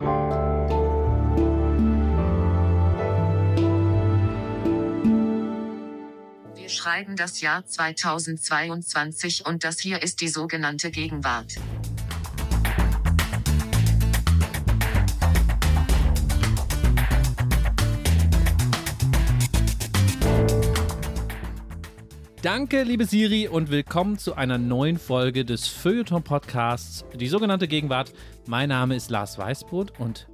Wir schreiben das Jahr 2022 und das hier ist die sogenannte Gegenwart. Danke, liebe Siri, und willkommen zu einer neuen Folge des Feuilleton-Podcasts, die sogenannte Gegenwart. Mein Name ist Lars Weißbrot und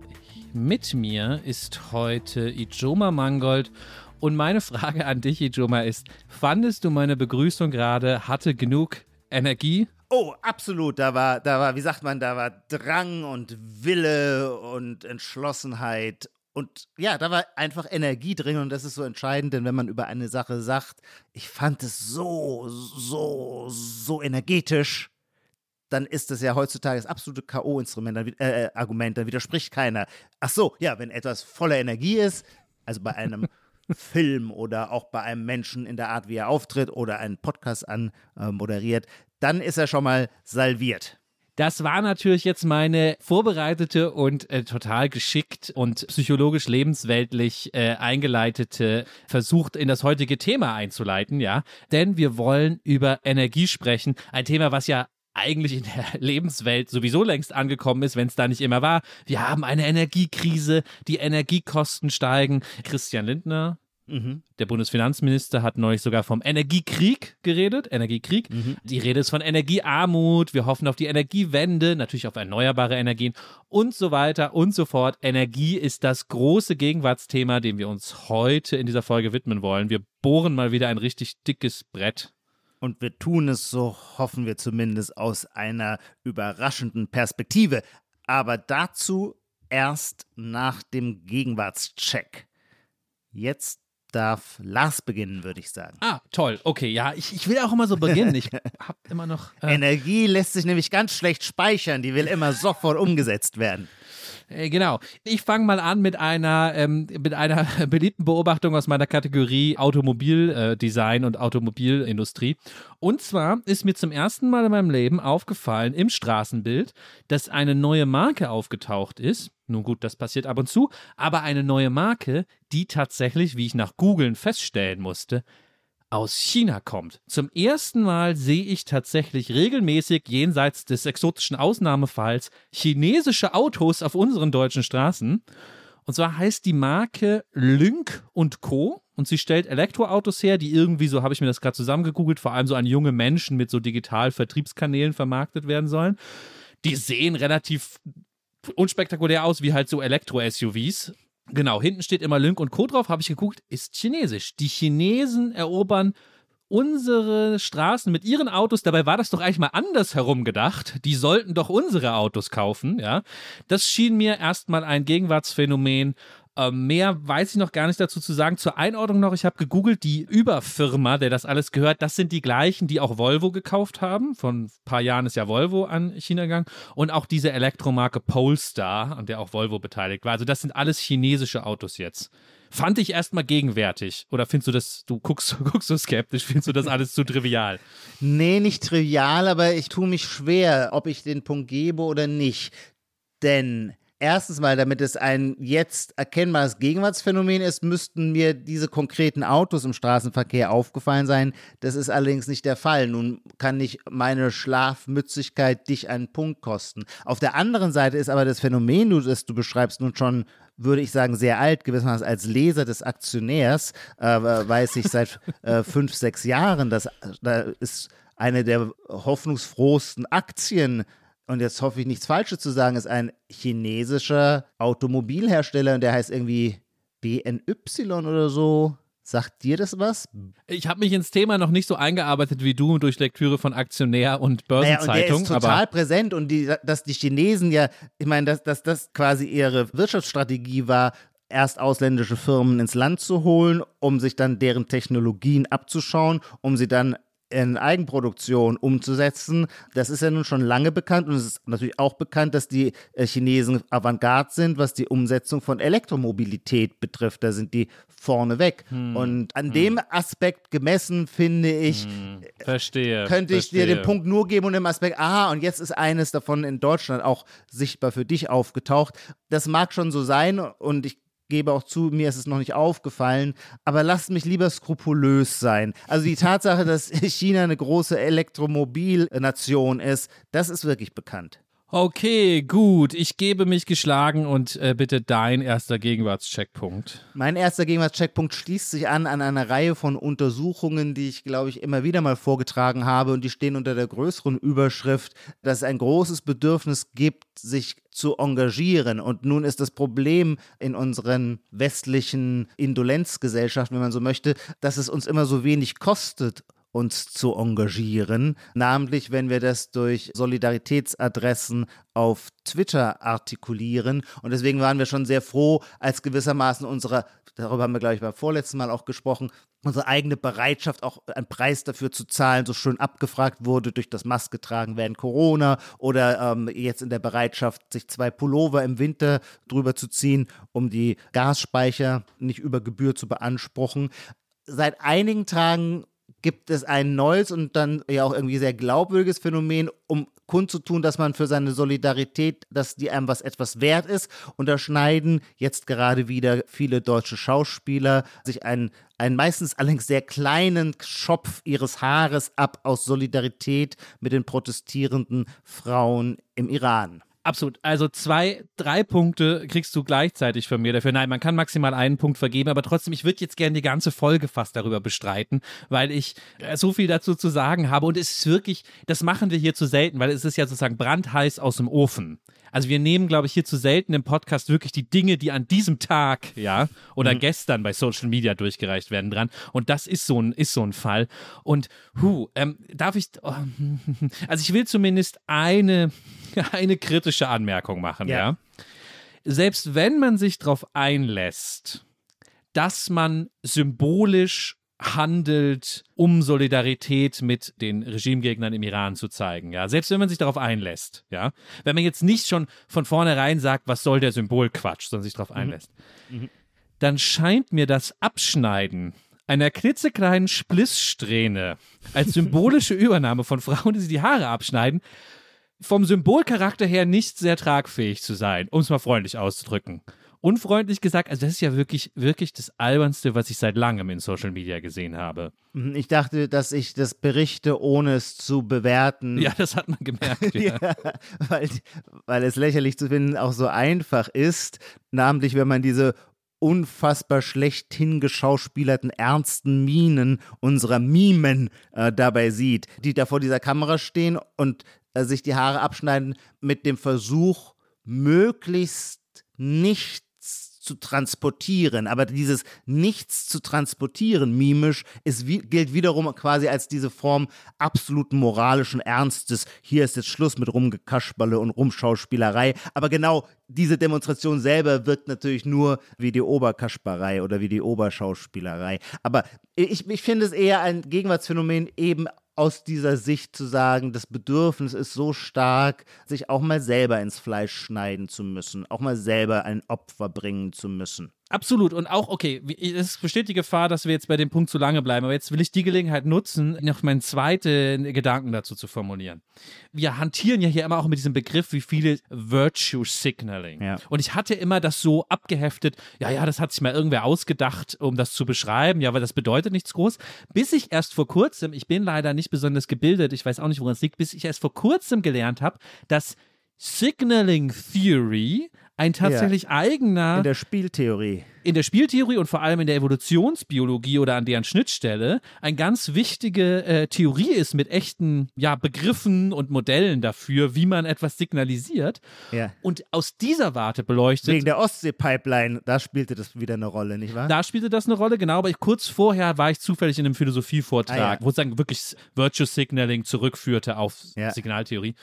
mit mir ist heute Ijoma Mangold. Und meine Frage an dich, Ijoma, ist: Fandest du meine Begrüßung gerade hatte genug Energie? Oh, absolut. Da war, da war, wie sagt man, da war Drang und Wille und Entschlossenheit und ja, da war einfach Energie drin und das ist so entscheidend, denn wenn man über eine Sache sagt, ich fand es so, so, so energetisch, dann ist das ja heutzutage das absolute K.O.-Instrument, äh, äh, Argument, dann widerspricht keiner. Ach so, ja, wenn etwas voller Energie ist, also bei einem Film oder auch bei einem Menschen in der Art, wie er auftritt oder einen Podcast anmoderiert, äh, dann ist er schon mal salviert. Das war natürlich jetzt meine vorbereitete und äh, total geschickt und psychologisch lebensweltlich äh, eingeleitete versucht in das heutige Thema einzuleiten, ja. Denn wir wollen über Energie sprechen. Ein Thema, was ja eigentlich in der Lebenswelt sowieso längst angekommen ist, wenn es da nicht immer war. Wir haben eine Energiekrise, die Energiekosten steigen. Christian Lindner, Mhm. Der Bundesfinanzminister hat neulich sogar vom Energiekrieg geredet. Energiekrieg. Mhm. Die Rede ist von Energiearmut. Wir hoffen auf die Energiewende, natürlich auf erneuerbare Energien und so weiter und so fort. Energie ist das große Gegenwartsthema, dem wir uns heute in dieser Folge widmen wollen. Wir bohren mal wieder ein richtig dickes Brett. Und wir tun es, so hoffen wir zumindest, aus einer überraschenden Perspektive. Aber dazu erst nach dem Gegenwartscheck. Jetzt darf Lars beginnen, würde ich sagen. Ah, toll. Okay, ja, ich, ich will auch immer so beginnen. Ich habe immer noch. Äh Energie lässt sich nämlich ganz schlecht speichern. Die will immer sofort umgesetzt werden. Äh, genau. Ich fange mal an mit einer, ähm, mit einer beliebten Beobachtung aus meiner Kategorie Automobildesign äh, und Automobilindustrie. Und zwar ist mir zum ersten Mal in meinem Leben aufgefallen im Straßenbild, dass eine neue Marke aufgetaucht ist. Nun gut, das passiert ab und zu, aber eine neue Marke, die tatsächlich, wie ich nach Googlen feststellen musste, aus China kommt. Zum ersten Mal sehe ich tatsächlich regelmäßig jenseits des exotischen Ausnahmefalls chinesische Autos auf unseren deutschen Straßen. Und zwar heißt die Marke Lynk und Co. Und sie stellt Elektroautos her, die irgendwie, so habe ich mir das gerade zusammengegoogelt, vor allem so an junge Menschen mit so digital Vertriebskanälen vermarktet werden sollen. Die sehen relativ unspektakulär aus, wie halt so Elektro-SUVs. Genau, hinten steht immer Lynk und Co. drauf, habe ich geguckt, ist chinesisch. Die Chinesen erobern unsere Straßen mit ihren Autos, dabei war das doch eigentlich mal andersherum gedacht. Die sollten doch unsere Autos kaufen, ja. Das schien mir erstmal ein Gegenwartsphänomen ähm, mehr weiß ich noch gar nicht dazu zu sagen. Zur Einordnung noch, ich habe gegoogelt, die Überfirma, der das alles gehört, das sind die gleichen, die auch Volvo gekauft haben. Von ein paar Jahren ist ja Volvo an China gegangen. Und auch diese Elektromarke Polestar, an der auch Volvo beteiligt war. Also das sind alles chinesische Autos jetzt. Fand ich erstmal gegenwärtig. Oder findest du das, du guckst, guckst so skeptisch, findest du das alles zu trivial? Nee, nicht trivial, aber ich tue mich schwer, ob ich den Punkt gebe oder nicht. Denn Erstens mal, damit es ein jetzt erkennbares Gegenwartsphänomen ist, müssten mir diese konkreten Autos im Straßenverkehr aufgefallen sein. Das ist allerdings nicht der Fall. Nun kann nicht meine Schlafmützigkeit dich einen Punkt kosten. Auf der anderen Seite ist aber das Phänomen, das du beschreibst, nun schon würde ich sagen, sehr alt, gewissermaßen als Leser des Aktionärs, äh, weiß ich seit äh, fünf, sechs Jahren, dass da ist eine der hoffnungsfrohsten Aktien und jetzt hoffe ich nichts Falsches zu sagen, ist ein chinesischer Automobilhersteller und der heißt irgendwie BNY oder so. Sagt dir das was? Ich habe mich ins Thema noch nicht so eingearbeitet wie du durch Lektüre von Aktionär und Börsenzeitung. Naja, und der ist total präsent und die, dass die Chinesen ja, ich meine, dass, dass das quasi ihre Wirtschaftsstrategie war, erst ausländische Firmen ins Land zu holen, um sich dann deren Technologien abzuschauen, um sie dann in Eigenproduktion umzusetzen. Das ist ja nun schon lange bekannt und es ist natürlich auch bekannt, dass die äh, Chinesen Avantgarde sind, was die Umsetzung von Elektromobilität betrifft. Da sind die vorneweg. Hm. Und an hm. dem Aspekt gemessen, finde ich, hm. verstehe, könnte ich verstehe. dir den Punkt nur geben und im Aspekt, aha, und jetzt ist eines davon in Deutschland auch sichtbar für dich aufgetaucht. Das mag schon so sein und ich gebe auch zu, mir ist es noch nicht aufgefallen, aber lasst mich lieber skrupulös sein. Also die Tatsache, dass China eine große Elektromobilnation ist, das ist wirklich bekannt. Okay, gut. Ich gebe mich geschlagen und äh, bitte dein erster Gegenwartscheckpunkt. Mein erster Gegenwartscheckpunkt schließt sich an an eine Reihe von Untersuchungen, die ich, glaube ich, immer wieder mal vorgetragen habe und die stehen unter der größeren Überschrift, dass es ein großes Bedürfnis gibt, sich zu engagieren. Und nun ist das Problem in unseren westlichen Indolenzgesellschaften, wenn man so möchte, dass es uns immer so wenig kostet uns zu engagieren, namentlich wenn wir das durch Solidaritätsadressen auf Twitter artikulieren. Und deswegen waren wir schon sehr froh, als gewissermaßen unsere, darüber haben wir, glaube ich, beim vorletzten Mal auch gesprochen, unsere eigene Bereitschaft, auch einen Preis dafür zu zahlen, so schön abgefragt wurde durch das Maske tragen während Corona oder ähm, jetzt in der Bereitschaft, sich zwei Pullover im Winter drüber zu ziehen, um die Gasspeicher nicht über Gebühr zu beanspruchen. Seit einigen Tagen gibt es ein neues und dann ja auch irgendwie sehr glaubwürdiges Phänomen, um kundzutun, dass man für seine Solidarität, dass die einem was etwas wert ist. Unterschneiden jetzt gerade wieder viele deutsche Schauspieler sich einen, einen meistens allerdings sehr kleinen Schopf ihres Haares ab aus Solidarität mit den protestierenden Frauen im Iran. Absolut. Also zwei, drei Punkte kriegst du gleichzeitig von mir dafür. Nein, man kann maximal einen Punkt vergeben, aber trotzdem, ich würde jetzt gerne die ganze Folge fast darüber bestreiten, weil ich äh, so viel dazu zu sagen habe. Und es ist wirklich, das machen wir hier zu selten, weil es ist ja sozusagen brandheiß aus dem Ofen. Also wir nehmen, glaube ich, hier zu selten im Podcast wirklich die Dinge, die an diesem Tag, ja, oder mhm. gestern bei Social Media durchgereicht werden dran. Und das ist so ein, ist so ein Fall. Und hu, ähm, darf ich, oh, also ich will zumindest eine, eine kritische Anmerkung machen, ja. ja. Selbst wenn man sich darauf einlässt, dass man symbolisch handelt, um Solidarität mit den Regimegegnern im Iran zu zeigen. Ja, selbst wenn man sich darauf einlässt. Ja, wenn man jetzt nicht schon von vornherein sagt, was soll der Symbolquatsch, sondern sich darauf mhm. einlässt, mhm. dann scheint mir das Abschneiden einer klitzekleinen Splisssträhne als symbolische Übernahme von Frauen, die sich die Haare abschneiden, vom Symbolcharakter her nicht sehr tragfähig zu sein, um es mal freundlich auszudrücken unfreundlich gesagt, also das ist ja wirklich, wirklich das Albernste, was ich seit langem in Social Media gesehen habe. Mhm, ich dachte, dass ich das berichte, ohne es zu bewerten. Ja, das hat man gemerkt. Ja. ja, weil, weil es lächerlich zu finden auch so einfach ist, namentlich wenn man diese unfassbar schlecht hingeschauspielerten ernsten Mienen unserer Mimen äh, dabei sieht, die da vor dieser Kamera stehen und sich die Haare abschneiden mit dem Versuch, möglichst nicht zu transportieren. Aber dieses Nichts zu transportieren, mimisch, ist, gilt wiederum quasi als diese Form absoluten moralischen Ernstes. Hier ist jetzt Schluss mit Rumgekaschballe und Rumschauspielerei. Aber genau diese Demonstration selber wirkt natürlich nur wie die Oberkaschbarei oder wie die Oberschauspielerei. Aber ich, ich finde es eher ein Gegenwartsphänomen eben aus dieser Sicht zu sagen, das Bedürfnis ist so stark, sich auch mal selber ins Fleisch schneiden zu müssen, auch mal selber ein Opfer bringen zu müssen. Absolut. Und auch, okay, es besteht die Gefahr, dass wir jetzt bei dem Punkt zu lange bleiben. Aber jetzt will ich die Gelegenheit nutzen, noch meinen zweiten Gedanken dazu zu formulieren. Wir hantieren ja hier immer auch mit diesem Begriff, wie viele Virtue Signaling. Ja. Und ich hatte immer das so abgeheftet, ja, ja, das hat sich mal irgendwer ausgedacht, um das zu beschreiben. Ja, aber das bedeutet nichts groß. Bis ich erst vor kurzem, ich bin leider nicht besonders gebildet, ich weiß auch nicht, woran es liegt, bis ich erst vor kurzem gelernt habe, dass Signaling Theory ein tatsächlich ja. eigener. In der Spieltheorie. In der Spieltheorie und vor allem in der Evolutionsbiologie oder an deren Schnittstelle ein ganz wichtige äh, Theorie ist mit echten ja, Begriffen und Modellen dafür, wie man etwas signalisiert. Ja. Und aus dieser Warte beleuchtet. Wegen der Ostsee-Pipeline, da spielte das wieder eine Rolle, nicht wahr? Da spielte das eine Rolle, genau. Aber ich, kurz vorher war ich zufällig in einem Philosophievortrag, ah, ja. wo es dann wirklich Virtue Signaling zurückführte auf Signaltheorie.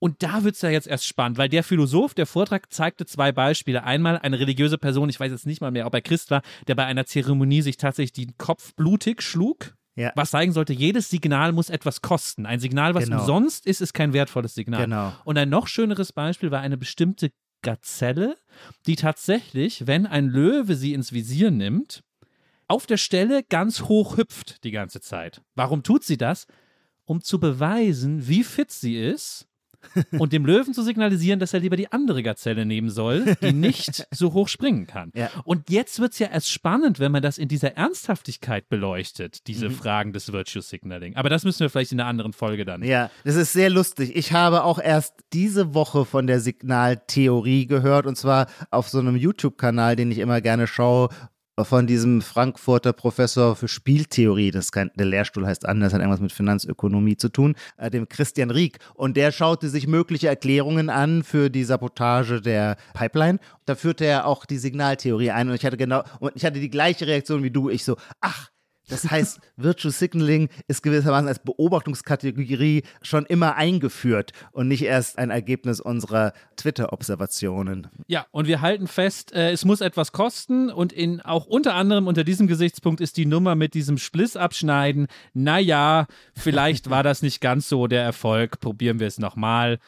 Und da wird es ja jetzt erst spannend, weil der Philosoph, der Vortrag zeigte zwei Beispiele. Einmal eine religiöse Person, ich weiß jetzt nicht mal mehr, ob er Christ war, der bei einer Zeremonie sich tatsächlich den Kopf blutig schlug. Ja. Was zeigen sollte, jedes Signal muss etwas kosten. Ein Signal, was Genau. umsonst ist, ist kein wertvolles Signal. Genau. Und ein noch schöneres Beispiel war eine bestimmte Gazelle, die tatsächlich, wenn ein Löwe sie ins Visier nimmt, auf der Stelle ganz hoch hüpft die ganze Zeit. Warum tut sie das? Um zu beweisen, wie fit sie ist und dem Löwen zu signalisieren, dass er lieber die andere Gazelle nehmen soll, die nicht so hoch springen kann. Ja. Und jetzt wird es ja erst spannend, wenn man das in dieser Ernsthaftigkeit beleuchtet, diese Mhm. Fragen des Virtue Signaling. Aber das müssen wir vielleicht in einer anderen Folge dann. Ja, das ist sehr lustig. Ich habe auch erst diese Woche von der Signaltheorie gehört und zwar auf so einem YouTube-Kanal, den ich immer gerne schaue, von diesem Frankfurter Professor für Spieltheorie. Das kein, der Lehrstuhl heißt anders, hat irgendwas mit Finanzökonomie zu tun, äh, dem Christian Rieck. Und der schaute sich mögliche Erklärungen an für die Sabotage der Pipeline. Da führte er auch die Signaltheorie ein und ich hatte genau, und ich hatte die gleiche Reaktion wie du. Ich so, ach, das heißt, Virtual Signaling ist gewissermaßen als Beobachtungskategorie schon immer eingeführt und nicht erst ein Ergebnis unserer Twitter-Observationen. Ja, und wir halten fest, äh, es muss etwas kosten und in auch unter anderem unter diesem Gesichtspunkt ist die Nummer mit diesem Spliss abschneiden. Naja, vielleicht war das nicht ganz so der Erfolg. Probieren wir es nochmal.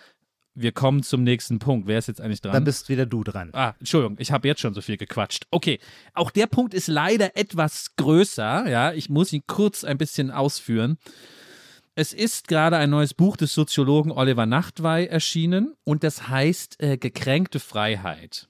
Wir kommen zum nächsten Punkt. Wer ist jetzt eigentlich dran? Dann bist wieder du dran. Ah, Entschuldigung, ich habe jetzt schon so viel gequatscht. Okay, auch der Punkt ist leider etwas größer. Ja, ich muss ihn kurz ein bisschen ausführen. Es ist gerade ein neues Buch des Soziologen Oliver Nachtwey erschienen und das heißt äh, Gekränkte Freiheit.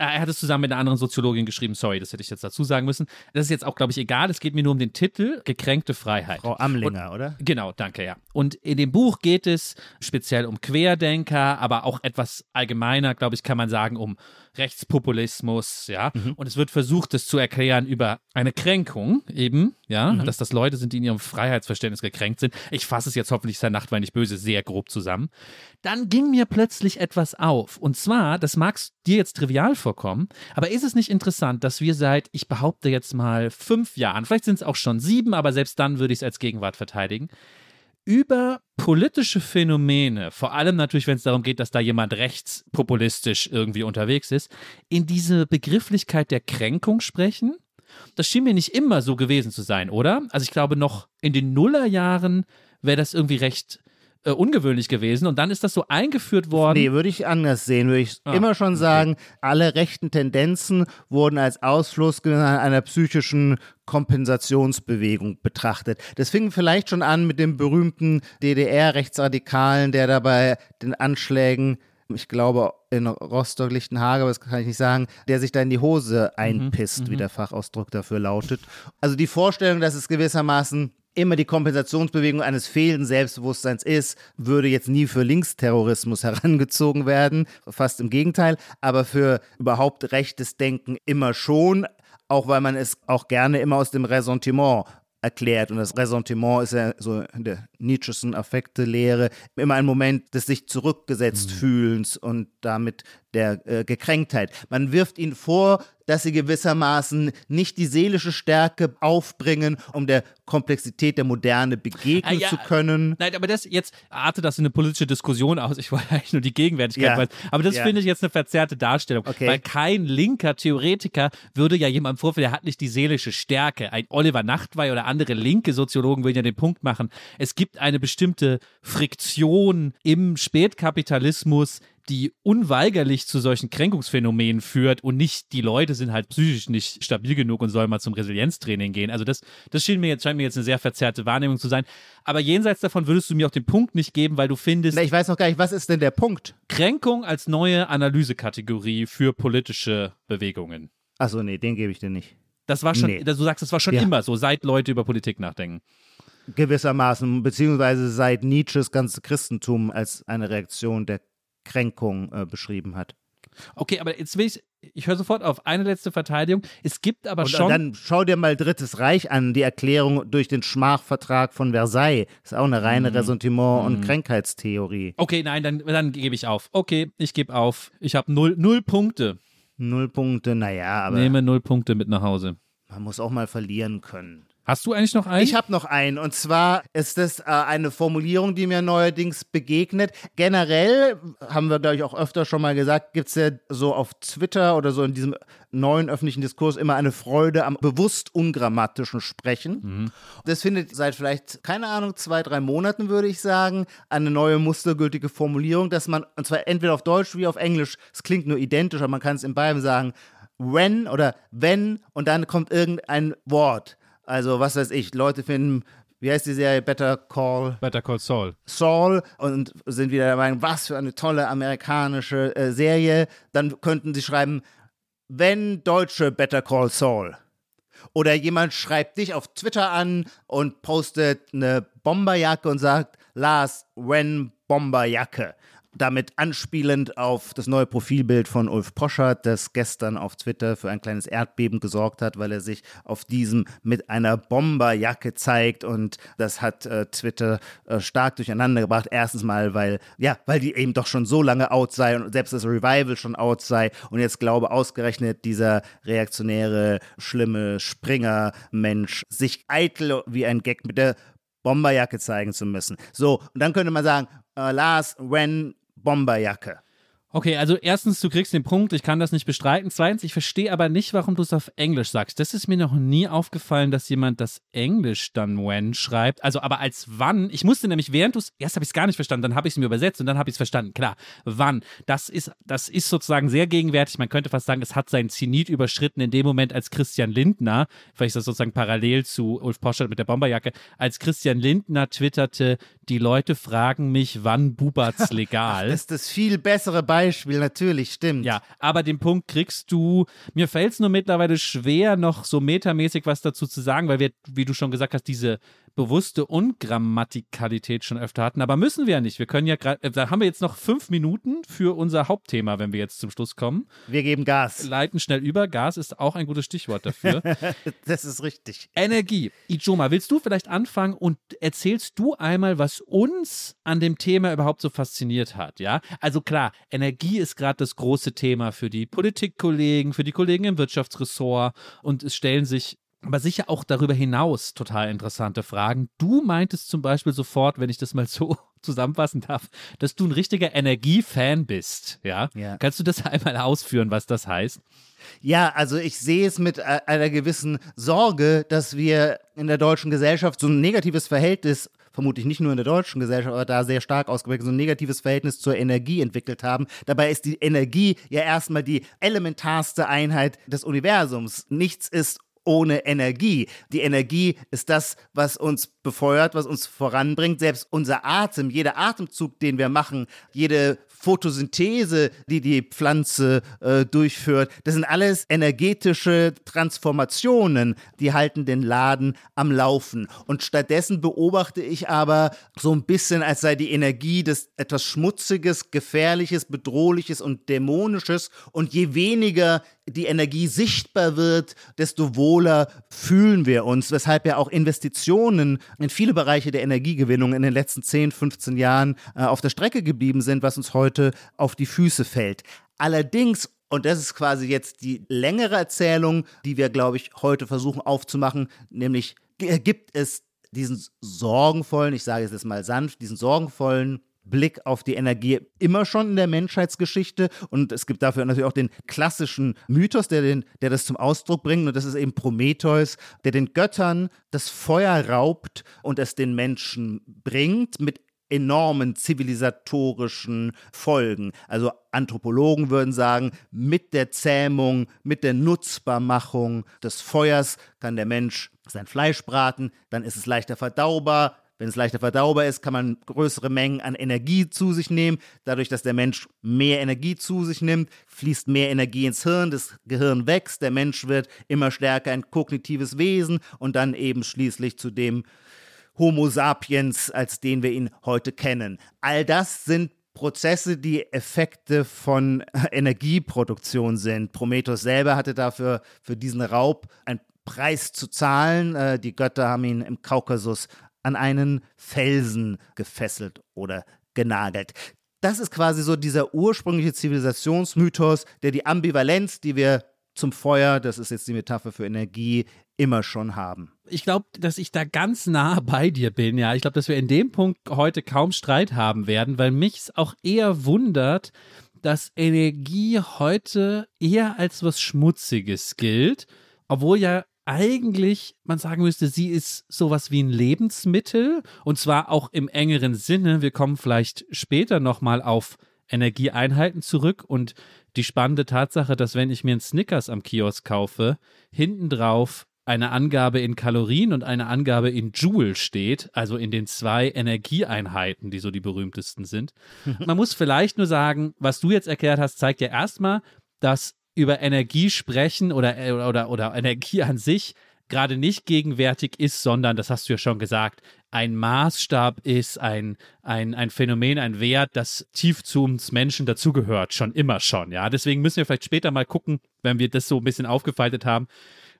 Äh, Er hat es zusammen mit einer anderen Soziologin geschrieben. Sorry, das hätte ich jetzt dazu sagen müssen. Das ist jetzt auch, glaube ich, egal. Es geht mir nur um den Titel Gekränkte Freiheit. Frau Amlinger, oder? Genau, danke, ja. Und in dem Buch geht es speziell um Querdenker, aber auch etwas allgemeiner, glaube ich, kann man sagen, um Rechtspopulismus, ja. Und es wird versucht, das zu erklären über eine Kränkung eben, ja, dass das Leute sind, die in ihrem Freiheitsverständnis gekränkt sind. Ich fasse es jetzt hoffentlich sehr nachtweilig nicht böse, sehr grob zusammen. Dann ging mir plötzlich etwas auf. Und zwar, das mag dir jetzt trivial vorkommen, aber ist es nicht interessant, dass wir seit, ich behaupte jetzt mal, fünf Jahren, vielleicht sind es auch schon sieben, aber selbst dann würde ich es als Gegenwart verteidigen, über politische Phänomene, vor allem natürlich, wenn es darum geht, dass da jemand rechtspopulistisch irgendwie unterwegs ist, in diese Begrifflichkeit der Kränkung sprechen. Das schien mir nicht immer so gewesen zu sein, oder? Also ich glaube, noch in den Nullerjahren wäre das irgendwie recht äh, ungewöhnlich gewesen und dann ist das so eingeführt worden. Nee, würde ich anders sehen. Würde ich Ah, immer schon sagen, alle rechten Tendenzen wurden als Ausfluss einer psychischen Kompensationsbewegung betrachtet. Das fing vielleicht schon an mit dem berühmten DDR-Rechtsradikalen, der dabei den Anschlägen ich glaube, in Rostock-Lichtenhagen, aber das kann ich nicht sagen, der sich da in die Hose einpisst, wie der Fachausdruck dafür lautet. Also die Vorstellung, dass es gewissermaßen immer die Kompensationsbewegung eines fehlenden Selbstbewusstseins ist, würde jetzt nie für Linksterrorismus herangezogen werden, fast im Gegenteil, aber für überhaupt rechtes Denken immer schon, auch weil man es auch gerne immer aus dem Ressentiment erklärt. Und das Ressentiment ist ja so in der Nietzscheschen Affekte-Lehre immer ein Moment des sich zurückgesetzt Fühlens und damit der äh, Gekränktheit. Man wirft ihnen vor, dass sie gewissermaßen nicht die seelische Stärke aufbringen, um der Komplexität der Moderne begegnen Ah, ja. zu können. Nein, aber das jetzt artet das in eine politische Diskussion aus. Ich wollte eigentlich nur die Gegenwärtigkeit Ja. Aber das Ja. finde ich jetzt eine verzerrte Darstellung. Okay. Weil kein linker Theoretiker würde ja jemandem vorwerfen, der hat nicht die seelische Stärke. Ein Oliver Nachtwey oder andere linke Soziologen würden ja den Punkt machen, es gibt eine bestimmte Friktion im Spätkapitalismus, die unweigerlich zu solchen Kränkungsphänomenen führt und nicht die Leute sind halt psychisch nicht stabil genug und sollen mal zum Resilienztraining gehen. Also das, das schien mir jetzt, scheint mir jetzt eine sehr verzerrte Wahrnehmung zu sein. Aber jenseits davon würdest du mir auch den Punkt nicht geben, weil du findest, Na, ich weiß noch gar nicht, was ist denn der Punkt? Kränkung als neue Analysekategorie für politische Bewegungen. Achso, nee, den gebe ich dir nicht. Das war schon, Nee. du sagst, das war schon Ja. immer so, seit Leute über Politik nachdenken. Gewissermaßen, beziehungsweise seit Nietzsches ganze Christentum als eine Reaktion der Kränkung äh, beschrieben hat. Okay, aber jetzt will ich, ich höre sofort auf, eine letzte Verteidigung. Es gibt aber Und schon. dann schau dir mal Drittes Reich an, die Erklärung durch den Schmachvertrag von Versailles. Ist auch eine Mhm. reine Ressentiment- und Krankheitstheorie. okay, nein, dann, dann gebe ich auf. Okay, ich gebe auf. Ich habe null, null Punkte. Null Punkte, naja, aber Nehme null Punkte mit nach Hause. man muss auch mal verlieren können. Hast du eigentlich noch einen? Ich habe noch einen. Und zwar ist das äh, eine Formulierung, die mir neuerdings begegnet. Generell, haben wir, glaube ich, auch öfter schon mal gesagt, gibt es ja so auf Twitter oder so in diesem neuen öffentlichen Diskurs immer eine Freude am bewusst ungrammatischen Sprechen. Mhm. Das findet seit vielleicht, keine Ahnung, zwei, drei Monaten, würde ich sagen, eine neue mustergültige Formulierung, dass man, und zwar entweder auf Deutsch wie auf Englisch, es klingt nur identisch, aber man kann es in beiden sagen, when oder wenn und dann kommt irgendein Wort. Also, was weiß ich, Leute finden, wie heißt die Serie? Better Call. Better Call Saul. Saul und sind wieder der Meinung, was für eine tolle amerikanische äh, Serie. Dann könnten sie schreiben, wenn Deutsche Better Call Saul. Oder jemand schreibt dich auf Twitter an und postet eine Bomberjacke und sagt, Lars, when Bomberjacke damit anspielend auf das neue Profilbild von Ulf Poschert, das gestern auf Twitter für ein kleines Erdbeben gesorgt hat, weil er sich auf diesem mit einer Bomberjacke zeigt und das hat äh, Twitter äh, stark durcheinander gebracht. Erstens mal, weil ja, weil die eben doch schon so lange out sei und selbst das Revival schon out sei und jetzt glaube ausgerechnet dieser reaktionäre, schlimme Springer-Mensch sich eitel wie ein Gag mit der Bomberjacke zeigen zu müssen. So, und dann könnte man sagen, äh, Lars, when Bomberjacke. Okay, also erstens, du kriegst den Punkt, ich kann das nicht bestreiten. Zweitens, ich verstehe aber nicht, warum du es auf Englisch sagst. Das ist mir noch nie aufgefallen, dass jemand das Englisch dann when schreibt. Also aber als wann. Ich musste nämlich, während du es, erst habe ich es gar nicht verstanden, dann habe ich es mir übersetzt und dann habe ich es verstanden. Klar, wann. Das ist, das ist sozusagen sehr gegenwärtig. Man könnte fast sagen, es hat seinen Zenit überschritten in dem Moment, als Christian Lindner, vielleicht ist das sozusagen parallel zu Ulf Poschert mit der Bomberjacke, als Christian Lindner twitterte, die Leute fragen mich, wann Bubat's legal. das ist das viel bessere Beispiel, natürlich, stimmt. Ja, aber den Punkt kriegst du. Mir fällt es nur mittlerweile schwer, noch so metamäßig was dazu zu sagen, weil wir, wie du schon gesagt hast, diese bewusste Ungrammatikalität schon öfter hatten. Aber müssen wir ja nicht. Wir können ja gerade, äh, da haben wir jetzt noch fünf Minuten für unser Hauptthema, wenn wir jetzt zum Schluss kommen. Wir geben Gas. Leiten schnell über. Gas ist auch ein gutes Stichwort dafür. das ist richtig. Energie. Ijoma, willst du vielleicht anfangen und erzählst du einmal, was uns an dem Thema überhaupt so fasziniert hat? Ja, also klar, Energie ist gerade das große Thema für die Politikkollegen, für die Kollegen im Wirtschaftsressort und es stellen sich aber sicher auch darüber hinaus total interessante Fragen. Du meintest zum Beispiel sofort, wenn ich das mal so zusammenfassen darf, dass du ein richtiger Energiefan bist. Ja? ja? Kannst du das einmal ausführen, was das heißt? Ja, also ich sehe es mit einer gewissen Sorge, dass wir in der deutschen Gesellschaft so ein negatives Verhältnis vermutlich nicht nur in der deutschen Gesellschaft, aber da sehr stark ausgeprägt, so ein negatives Verhältnis zur Energie entwickelt haben. Dabei ist die Energie ja erstmal die elementarste Einheit des Universums. Nichts ist ohne Energie. Die Energie ist das, was uns befeuert, was uns voranbringt. Selbst unser Atem, jeder Atemzug, den wir machen, jede Photosynthese, die die Pflanze äh, durchführt, das sind alles energetische Transformationen, die halten den Laden am Laufen. Und stattdessen beobachte ich aber so ein bisschen, als sei die Energie des etwas Schmutziges, Gefährliches, Bedrohliches und Dämonisches. Und je weniger die Energie sichtbar wird, desto wohler fühlen wir uns, weshalb ja auch Investitionen in viele Bereiche der Energiegewinnung in den letzten 10, 15 Jahren äh, auf der Strecke geblieben sind, was uns heute auf die Füße fällt. Allerdings und das ist quasi jetzt die längere Erzählung, die wir, glaube ich, heute versuchen aufzumachen, nämlich gibt es diesen sorgenvollen, ich sage es jetzt mal sanft, diesen sorgenvollen Blick auf die Energie immer schon in der Menschheitsgeschichte. Und es gibt dafür natürlich auch den klassischen Mythos, der, den, der das zum Ausdruck bringt. Und das ist eben Prometheus, der den Göttern das Feuer raubt und es den Menschen bringt mit enormen zivilisatorischen Folgen. Also Anthropologen würden sagen, mit der Zähmung, mit der Nutzbarmachung des Feuers kann der Mensch sein Fleisch braten, dann ist es leichter verdaubar, wenn es leichter verdaubar ist, kann man größere Mengen an Energie zu sich nehmen. Dadurch, dass der Mensch mehr Energie zu sich nimmt, fließt mehr Energie ins Hirn, das Gehirn wächst, der Mensch wird immer stärker ein kognitives Wesen und dann eben schließlich zu dem Homo sapiens, als den wir ihn heute kennen. All das sind Prozesse, die Effekte von Energieproduktion sind. Prometheus selber hatte dafür für diesen Raub einen Preis zu zahlen. Äh, die Götter haben ihn im Kaukasus an einen Felsen gefesselt oder genagelt. Das ist quasi so dieser ursprüngliche Zivilisationsmythos, der die Ambivalenz, die wir zum Feuer, das ist jetzt die Metapher für Energie, immer schon haben. Ich glaube, dass ich da ganz nah bei dir bin, ja. Ich glaube, dass wir in dem Punkt heute kaum Streit haben werden, weil mich es auch eher wundert, dass Energie heute eher als was Schmutziges gilt, obwohl ja eigentlich man sagen müsste, sie ist sowas wie ein Lebensmittel und zwar auch im engeren Sinne. Wir kommen vielleicht später nochmal auf Energieeinheiten zurück und die spannende Tatsache, dass wenn ich mir einen Snickers am Kiosk kaufe, hinten drauf eine Angabe in Kalorien und eine Angabe in Joule steht, also in den zwei Energieeinheiten, die so die berühmtesten sind. Man muss vielleicht nur sagen, was du jetzt erklärt hast, zeigt ja erstmal, dass über Energie sprechen oder, oder, oder, oder Energie an sich gerade nicht gegenwärtig ist, sondern, das hast du ja schon gesagt, ein Maßstab ist, ein, ein, ein Phänomen, ein Wert, das tief zu uns Menschen dazugehört, schon immer schon. Ja, deswegen müssen wir vielleicht später mal gucken, wenn wir das so ein bisschen aufgefaltet haben,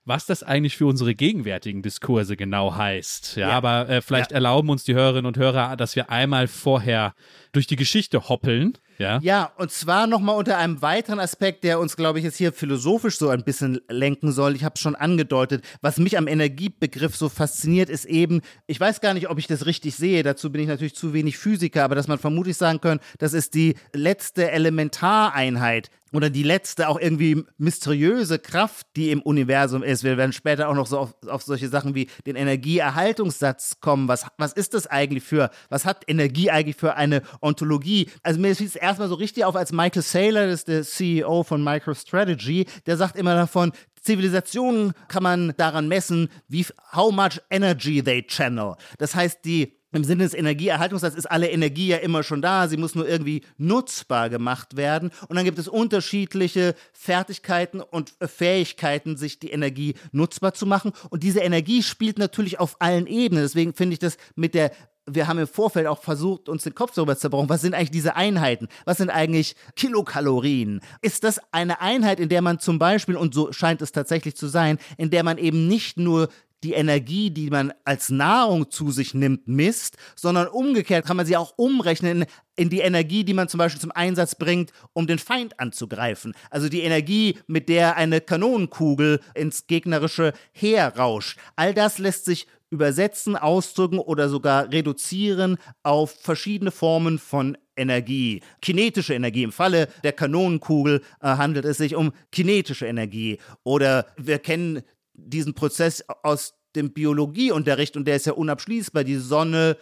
was das eigentlich für unsere gegenwärtigen Diskurse genau heißt. Ja, ja. aber äh, vielleicht ja. erlauben uns die Hörerinnen und Hörer, dass wir einmal vorher durch die Geschichte hoppeln. Ja, ja und zwar nochmal unter einem weiteren Aspekt, der uns, glaube ich, jetzt hier philosophisch so ein bisschen lenken soll. Ich habe es schon angedeutet. Was mich am Energiebegriff so fasziniert, ist eben, ich weiß gar nicht, ob ich das richtig sehe, dazu bin ich natürlich zu wenig Physiker, aber dass man vermutlich sagen kann, das ist die letzte Elementareinheit oder die letzte auch irgendwie mysteriöse Kraft, die im Universum ist. Wir werden später auch noch so auf, auf solche Sachen wie den Energieerhaltungssatz kommen. Was, was ist das eigentlich für, was hat Energie eigentlich für eine Ontologie? Also mir fiel es erstmal so richtig auf, als Michael Saylor, das ist der CEO von MicroStrategy, der sagt immer davon, Zivilisationen kann man daran messen, wie how much energy they channel. Das heißt, die im Sinne des Energieerhaltungssatzes ist alle Energie ja immer schon da, sie muss nur irgendwie nutzbar gemacht werden. Und dann gibt es unterschiedliche Fertigkeiten und Fähigkeiten, sich die Energie nutzbar zu machen. Und diese Energie spielt natürlich auf allen Ebenen. Deswegen finde ich das mit der wir haben im Vorfeld auch versucht, uns den Kopf darüber zu zerbrochen. Was sind eigentlich diese Einheiten? Was sind eigentlich Kilokalorien? Ist das eine Einheit, in der man zum Beispiel, und so scheint es tatsächlich zu sein, in der man eben nicht nur die Energie, die man als Nahrung zu sich nimmt, misst, sondern umgekehrt kann man sie auch umrechnen in die Energie, die man zum Beispiel zum Einsatz bringt, um den Feind anzugreifen. Also die Energie, mit der eine Kanonenkugel ins gegnerische Heer rauscht. All das lässt sich übersetzen, ausdrücken oder sogar reduzieren auf verschiedene Formen von Energie. Kinetische Energie. Im Falle der Kanonenkugel äh, handelt es sich um kinetische Energie. Oder wir kennen diesen Prozess aus dem Biologieunterricht und der ist ja unabschließbar. Die Sonne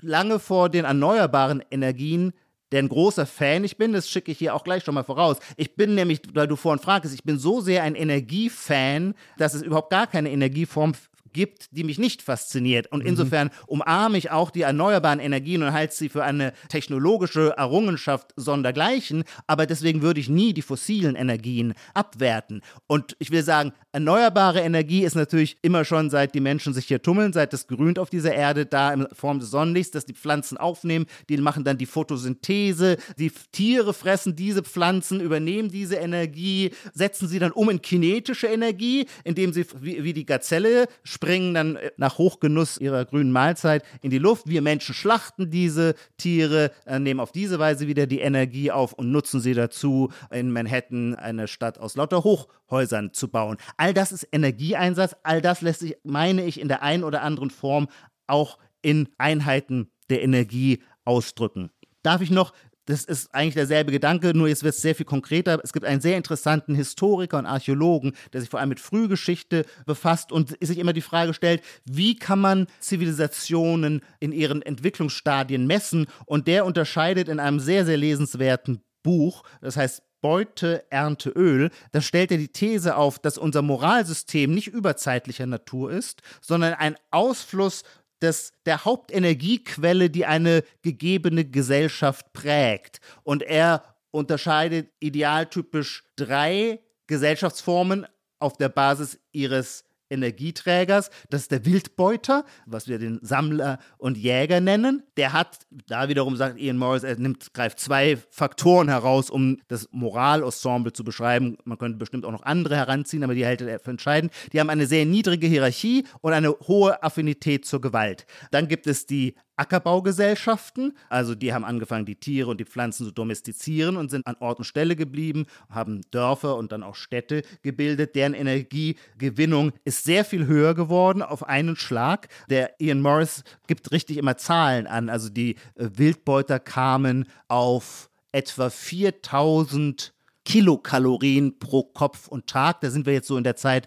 lange vor den erneuerbaren Energien der ein großer Fan ich bin, das schicke ich hier auch gleich schon mal voraus. Ich bin nämlich, weil du vorhin fragtest, ich bin so sehr ein Energiefan, dass es überhaupt gar keine Energieform gibt, die mich nicht fasziniert. Und mhm. insofern umarme ich auch die erneuerbaren Energien und halte sie für eine technologische Errungenschaft sondergleichen. Aber deswegen würde ich nie die fossilen Energien abwerten. Und ich will sagen, erneuerbare Energie ist natürlich immer schon, seit die Menschen sich hier tummeln, seit das Grünt auf dieser Erde da in Form des Sonnenlichts, dass die Pflanzen aufnehmen, die machen dann die Photosynthese, die Tiere fressen diese Pflanzen, übernehmen diese Energie, setzen sie dann um in kinetische Energie, indem sie wie, wie die Gazelle springen dann äh, nach Hochgenuss ihrer grünen Mahlzeit in die Luft. Wir Menschen schlachten diese Tiere, äh, nehmen auf diese Weise wieder die Energie auf und nutzen sie dazu, in Manhattan eine Stadt aus lauter Hochhäusern zu bauen. All das ist Energieeinsatz, all das lässt sich, meine ich, in der einen oder anderen Form auch in Einheiten der Energie ausdrücken. Darf ich noch das ist eigentlich derselbe Gedanke, nur jetzt wird es sehr viel konkreter. Es gibt einen sehr interessanten Historiker und Archäologen, der sich vor allem mit Frühgeschichte befasst und sich immer die Frage stellt, wie kann man Zivilisationen in ihren Entwicklungsstadien messen? Und der unterscheidet in einem sehr, sehr lesenswerten Buch, das heißt Beute, Ernte, Öl, da stellt er die These auf, dass unser Moralsystem nicht überzeitlicher Natur ist, sondern ein Ausfluss des, der Hauptenergiequelle, die eine gegebene Gesellschaft prägt. Und er unterscheidet idealtypisch drei Gesellschaftsformen auf der Basis ihres Energieträgers. Das ist der Wildbeuter, was wir den Sammler und Jäger nennen. Der hat, da wiederum sagt Ian Morris, er nimmt, greift zwei Faktoren heraus, um das Moralensemble zu beschreiben. Man könnte bestimmt auch noch andere heranziehen, aber die hält er für entscheidend. Die haben eine sehr niedrige Hierarchie und eine hohe Affinität zur Gewalt. Dann gibt es die Ackerbaugesellschaften, also die haben angefangen, die Tiere und die Pflanzen zu domestizieren und sind an Ort und Stelle geblieben, haben Dörfer und dann auch Städte gebildet. Deren Energiegewinnung ist sehr viel höher geworden auf einen Schlag. Der Ian Morris gibt richtig immer Zahlen an. Also die äh, Wildbeuter kamen auf etwa 4000 Kilokalorien pro Kopf und Tag. Da sind wir jetzt so in der Zeit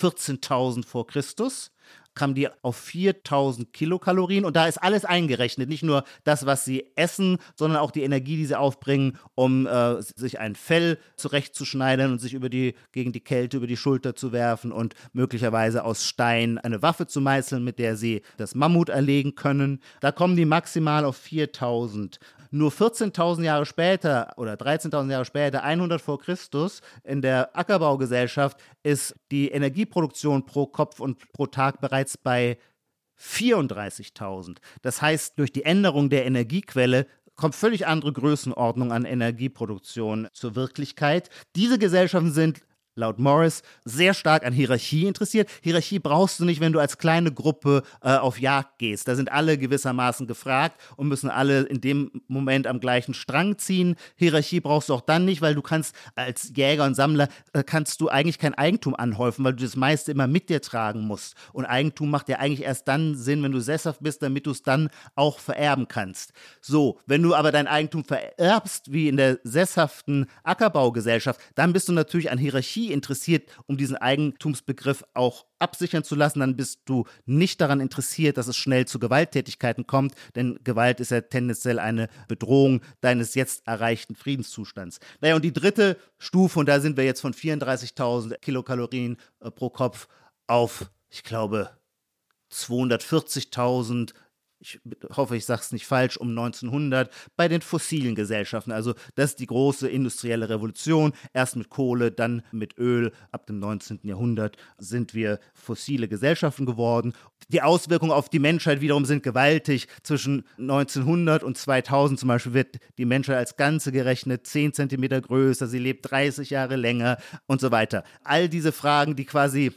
14.000 vor Christus kamen die auf 4000 Kilokalorien und da ist alles eingerechnet. Nicht nur das, was sie essen, sondern auch die Energie, die sie aufbringen, um äh, sich ein Fell zurechtzuschneiden und sich über die, gegen die Kälte über die Schulter zu werfen und möglicherweise aus Stein eine Waffe zu meißeln, mit der sie das Mammut erlegen können. Da kommen die maximal auf 4000. Nur 14.000 Jahre später oder 13.000 Jahre später, 100 vor Christus, in der Ackerbaugesellschaft ist die Energieproduktion pro Kopf und pro Tag bereits bei 34.000. Das heißt, durch die Änderung der Energiequelle kommt völlig andere Größenordnung an Energieproduktion zur Wirklichkeit. Diese Gesellschaften sind laut Morris sehr stark an Hierarchie interessiert. Hierarchie brauchst du nicht, wenn du als kleine Gruppe äh, auf Jagd gehst. Da sind alle gewissermaßen gefragt und müssen alle in dem Moment am gleichen Strang ziehen. Hierarchie brauchst du auch dann nicht, weil du kannst als Jäger und Sammler äh, kannst du eigentlich kein Eigentum anhäufen, weil du das meiste immer mit dir tragen musst. Und Eigentum macht ja eigentlich erst dann Sinn, wenn du sesshaft bist, damit du es dann auch vererben kannst. So, wenn du aber dein Eigentum vererbst, wie in der sesshaften Ackerbaugesellschaft, dann bist du natürlich an Hierarchie interessiert, um diesen Eigentumsbegriff auch absichern zu lassen, dann bist du nicht daran interessiert, dass es schnell zu Gewalttätigkeiten kommt, denn Gewalt ist ja tendenziell eine Bedrohung deines jetzt erreichten Friedenszustands. Naja, und die dritte Stufe, und da sind wir jetzt von 34.000 Kilokalorien äh, pro Kopf auf, ich glaube, 240.000 ich hoffe, ich sage es nicht falsch, um 1900 bei den fossilen Gesellschaften. Also das ist die große industrielle Revolution. Erst mit Kohle, dann mit Öl. Ab dem 19. Jahrhundert sind wir fossile Gesellschaften geworden. Die Auswirkungen auf die Menschheit wiederum sind gewaltig. Zwischen 1900 und 2000 zum Beispiel wird die Menschheit als Ganze gerechnet 10 Zentimeter größer, sie lebt 30 Jahre länger und so weiter. All diese Fragen, die quasi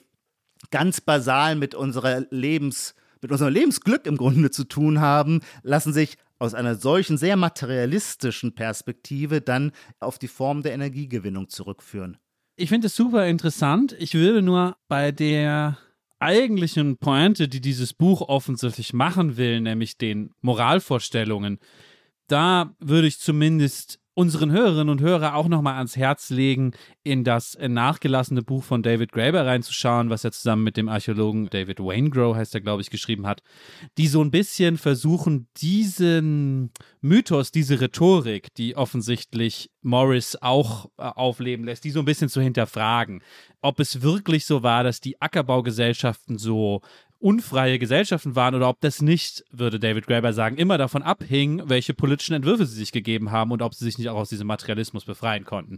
ganz basal mit unserer Lebens- mit unserem Lebensglück im Grunde zu tun haben, lassen sich aus einer solchen sehr materialistischen Perspektive dann auf die Form der Energiegewinnung zurückführen. Ich finde es super interessant. Ich würde nur bei der eigentlichen Pointe, die dieses Buch offensichtlich machen will, nämlich den Moralvorstellungen, da würde ich zumindest unseren Hörerinnen und Hörer auch nochmal ans Herz legen, in das nachgelassene Buch von David Graeber reinzuschauen, was er zusammen mit dem Archäologen David Waingrow, heißt er, glaube ich, geschrieben hat, die so ein bisschen versuchen, diesen Mythos, diese Rhetorik, die offensichtlich Morris auch äh, aufleben lässt, die so ein bisschen zu hinterfragen. Ob es wirklich so war, dass die Ackerbaugesellschaften so unfreie Gesellschaften waren oder ob das nicht, würde David Graeber sagen, immer davon abhing, welche politischen Entwürfe sie sich gegeben haben und ob sie sich nicht auch aus diesem Materialismus befreien konnten.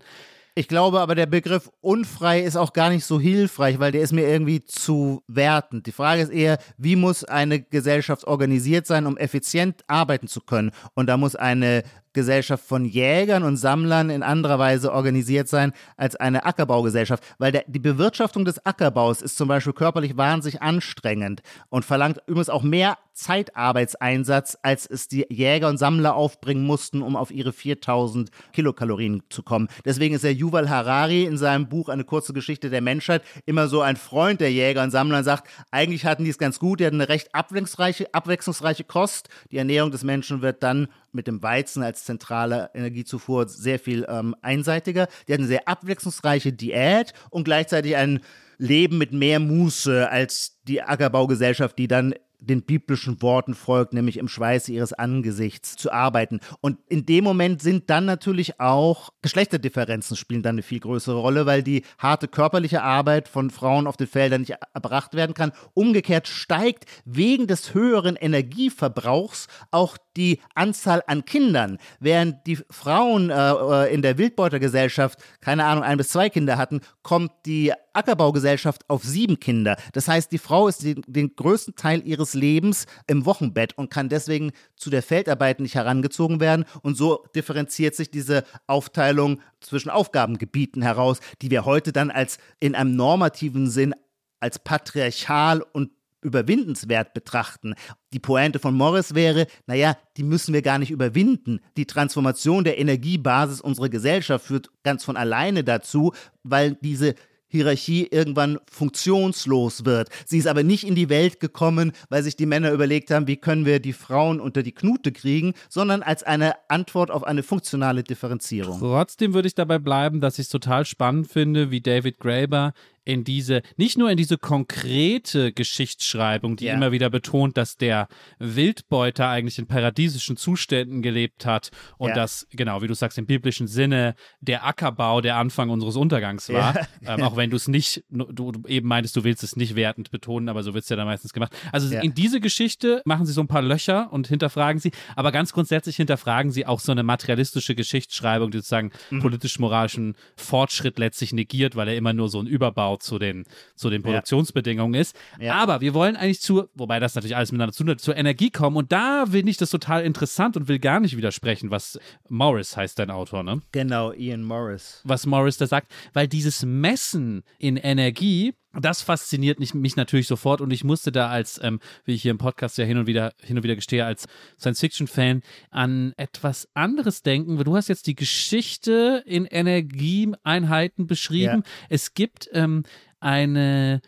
Ich glaube aber, der Begriff unfrei ist auch gar nicht so hilfreich, weil der ist mir irgendwie zu wertend. Die Frage ist eher, wie muss eine Gesellschaft organisiert sein, um effizient arbeiten zu können? Und da muss eine Gesellschaft von Jägern und Sammlern in anderer Weise organisiert sein als eine Ackerbaugesellschaft, weil der, die Bewirtschaftung des Ackerbaus ist zum Beispiel körperlich wahnsinnig anstrengend und verlangt übrigens auch mehr Zeitarbeitseinsatz, als es die Jäger und Sammler aufbringen mussten, um auf ihre 4000 Kilokalorien zu kommen. Deswegen ist der Yuval Harari in seinem Buch Eine kurze Geschichte der Menschheit immer so ein Freund der Jäger und Sammler und sagt, eigentlich hatten die es ganz gut, die hatten eine recht abwechslungsreiche, abwechslungsreiche Kost. Die Ernährung des Menschen wird dann mit dem Weizen als zentrale Energiezufuhr sehr viel ähm, einseitiger. Die hatten eine sehr abwechslungsreiche Diät und gleichzeitig ein Leben mit mehr Muße als die Ackerbaugesellschaft, die dann den biblischen Worten folgt, nämlich im Schweiße ihres Angesichts zu arbeiten. Und in dem Moment sind dann natürlich auch Geschlechterdifferenzen spielen dann eine viel größere Rolle, weil die harte körperliche Arbeit von Frauen auf den Feldern nicht erbracht werden kann. Umgekehrt steigt wegen des höheren Energieverbrauchs auch die Anzahl an Kindern. Während die Frauen äh, äh, in der Wildbeutergesellschaft, keine Ahnung, ein bis zwei Kinder hatten, kommt die Ackerbaugesellschaft auf sieben Kinder. Das heißt, die Frau ist den, den größten Teil ihres Lebens im Wochenbett und kann deswegen zu der Feldarbeit nicht herangezogen werden. Und so differenziert sich diese Aufteilung zwischen Aufgabengebieten heraus, die wir heute dann als in einem normativen Sinn als patriarchal und überwindenswert betrachten. Die Pointe von Morris wäre, naja, die müssen wir gar nicht überwinden. Die Transformation der Energiebasis unserer Gesellschaft führt ganz von alleine dazu, weil diese Hierarchie irgendwann funktionslos wird. Sie ist aber nicht in die Welt gekommen, weil sich die Männer überlegt haben, wie können wir die Frauen unter die Knute kriegen, sondern als eine Antwort auf eine funktionale Differenzierung. Trotzdem würde ich dabei bleiben, dass ich es total spannend finde, wie David Graeber in diese, nicht nur in diese konkrete Geschichtsschreibung, die ja. immer wieder betont, dass der Wildbeuter eigentlich in paradiesischen Zuständen gelebt hat und ja. dass, genau, wie du sagst, im biblischen Sinne der Ackerbau der Anfang unseres Untergangs war. Ja. Ähm, auch wenn du es nicht, du, du, eben meintest, du willst es nicht wertend betonen, aber so wird es ja dann meistens gemacht. Also in diese Geschichte machen sie so ein paar Löcher und hinterfragen sie, aber ganz grundsätzlich hinterfragen sie auch so eine materialistische Geschichtsschreibung, die sozusagen mhm. politisch-moralischen Fortschritt letztlich negiert, weil er immer nur so ein Überbau genau zu den, zu den Produktionsbedingungen ist. Ja. Aber wir wollen eigentlich zu, wobei das natürlich alles miteinander zu tun hat, zur Energie kommen. Und da finde ich das total interessant und will gar nicht widersprechen, was Morris heißt, dein Autor, ne? Genau, Ian Morris. Was Morris da sagt, weil dieses Messen in Energie, das fasziniert mich, natürlich sofort und ich musste da als, ähm, wie ich hier im Podcast ja hin und wieder, hin und wieder gestehe, als Science-Fiction-Fan an etwas anderes denken. Du hast jetzt die Geschichte in Energieeinheiten beschrieben. Ja. Es gibt ähm, eine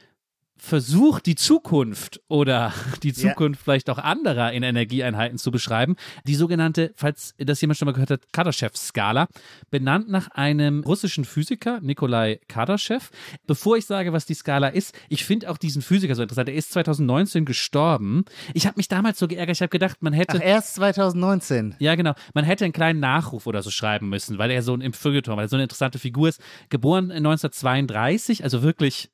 versucht, die Zukunft oder die Zukunft ja. vielleicht auch anderer in Energieeinheiten zu beschreiben. Die sogenannte, falls das jemand schon mal gehört hat, Kardashev-Skala, benannt nach einem russischen Physiker, Nikolai Kardashev. Bevor ich sage, was die Skala ist, ich finde auch diesen Physiker so interessant. Er ist 2019 gestorben. Ich habe mich damals so geärgert, ich habe gedacht, man hätte... Ach, erst 2019? Ja, genau. Man hätte einen kleinen Nachruf oder so schreiben müssen, weil er so ein im Feuilleton, weil er so eine interessante Figur ist. Geboren 1932, also wirklich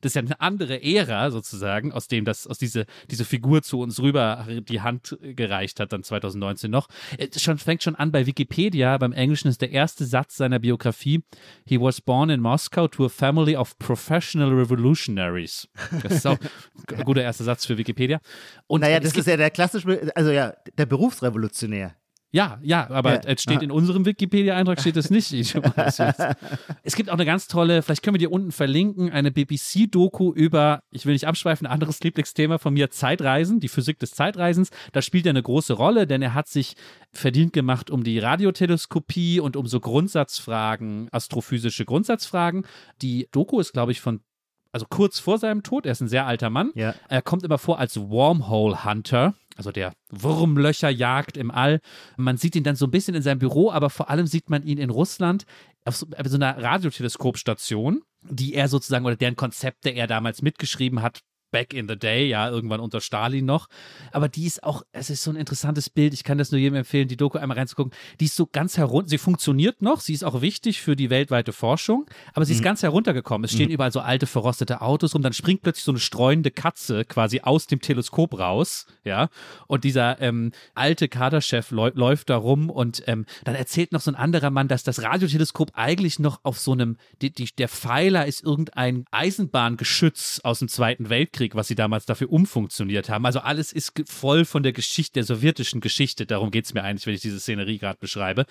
das ist ja eine andere Ära sozusagen, aus dem das, aus diese, diese Figur zu uns rüber die Hand gereicht hat, dann 2019 noch. Es schon, fängt schon an bei Wikipedia, beim Englischen ist der erste Satz seiner Biografie, he was born in Moscow to a family of professional revolutionaries. Das ist auch ein guter erster Satz für Wikipedia. Und naja, das ist ja der klassische, also ja, der Berufsrevolutionär. Ja, ja, aber ja. es steht in unserem Wikipedia-Eintrag steht es nicht. es gibt auch eine ganz tolle, vielleicht können wir dir unten verlinken, eine BBC-Doku über, ich will nicht abschweifen, ein anderes Lieblingsthema von mir, Zeitreisen, die Physik des Zeitreisens. Da spielt er eine große Rolle, denn er hat sich verdient gemacht um die Radioteleskopie und um so Grundsatzfragen, astrophysische Grundsatzfragen. Die Doku ist, glaube ich, von also kurz vor seinem Tod, er ist ein sehr alter Mann. Ja. Er kommt immer vor als Wormhole Hunter also der Wurmlöcher jagt im All. Man sieht ihn dann so ein bisschen in seinem Büro, aber vor allem sieht man ihn in Russland auf so, auf so einer Radioteleskopstation, die er sozusagen oder deren Konzepte er damals mitgeschrieben hat, back in the day, ja, irgendwann unter Stalin noch. Aber die ist auch, es ist so ein interessantes Bild. Ich kann das nur jedem empfehlen, die Doku einmal reinzugucken. Die ist so ganz herunter, sie funktioniert noch, sie ist auch wichtig für die weltweite Forschung, aber sie ist mhm. ganz heruntergekommen. Es stehen mhm. überall so alte, verrostete Autos rum, dann springt plötzlich so eine streunende Katze quasi aus dem Teleskop raus, ja, und dieser ähm, alte Kaderchef läuft da rum und ähm, dann erzählt noch so ein anderer Mann, dass das Radioteleskop eigentlich noch auf so einem, die, die, der Pfeiler ist irgendein Eisenbahngeschütz aus dem Zweiten Weltkrieg Weltkrieg, was sie damals dafür umfunktioniert haben. Also alles ist voll von der Geschichte, der sowjetischen Geschichte. Darum geht es mir eigentlich, wenn ich diese Szenerie gerade beschreibe.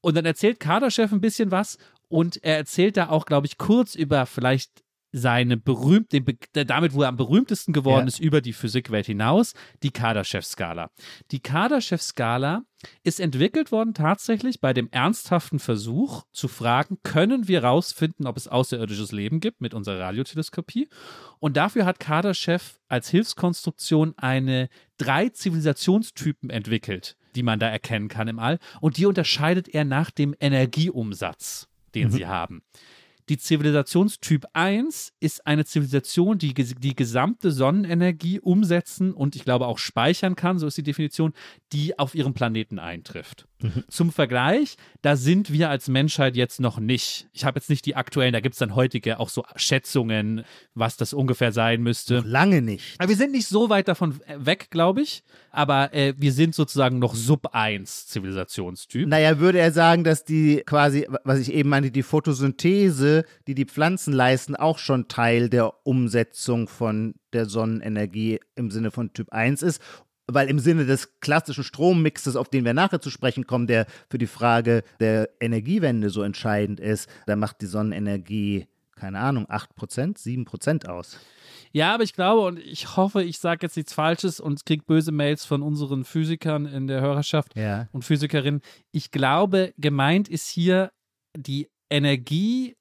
Und dann erzählt Kaderchef ein bisschen was und er erzählt da auch, glaube ich, kurz über vielleicht seine berühmte, damit, wo er am berühmtesten geworden ja. ist über die Physikwelt hinaus, die Kardashev-Skala. Die Kardashev-Skala ist entwickelt worden tatsächlich bei dem ernsthaften Versuch zu fragen, können wir rausfinden, ob es außerirdisches Leben gibt mit unserer Radioteleskopie? Und dafür hat Kardashev als Hilfskonstruktion eine drei Zivilisationstypen entwickelt, die man da erkennen kann im All. Und die unterscheidet er nach dem Energieumsatz, den mhm. sie haben. Die Zivilisationstyp 1 ist eine Zivilisation, die die gesamte Sonnenenergie umsetzen und ich glaube auch speichern kann, so ist die Definition, die auf ihrem Planeten eintrifft. Zum Vergleich, da sind wir als Menschheit jetzt noch nicht. Ich habe jetzt nicht die aktuellen, da gibt es dann heutige auch so Schätzungen, was das ungefähr sein müsste. Noch lange nicht. Aber wir sind nicht so weit davon weg, glaube ich. Aber äh, wir sind sozusagen noch Sub-1-Zivilisationstyp. Naja, würde er sagen, dass die quasi, was ich eben meinte, die Photosynthese, die die Pflanzen leisten, auch schon Teil der Umsetzung von der Sonnenenergie im Sinne von Typ 1 ist weil im Sinne des klassischen Strommixes, auf den wir nachher zu sprechen kommen, der für die Frage der Energiewende so entscheidend ist, da macht die Sonnenenergie, keine Ahnung, 8%, 7% aus. Ja, aber ich glaube und ich hoffe, ich sage jetzt nichts Falsches und kriege böse Mails von unseren Physikern in der Hörerschaft ja. und Physikerinnen. Ich glaube, gemeint ist hier die Energie,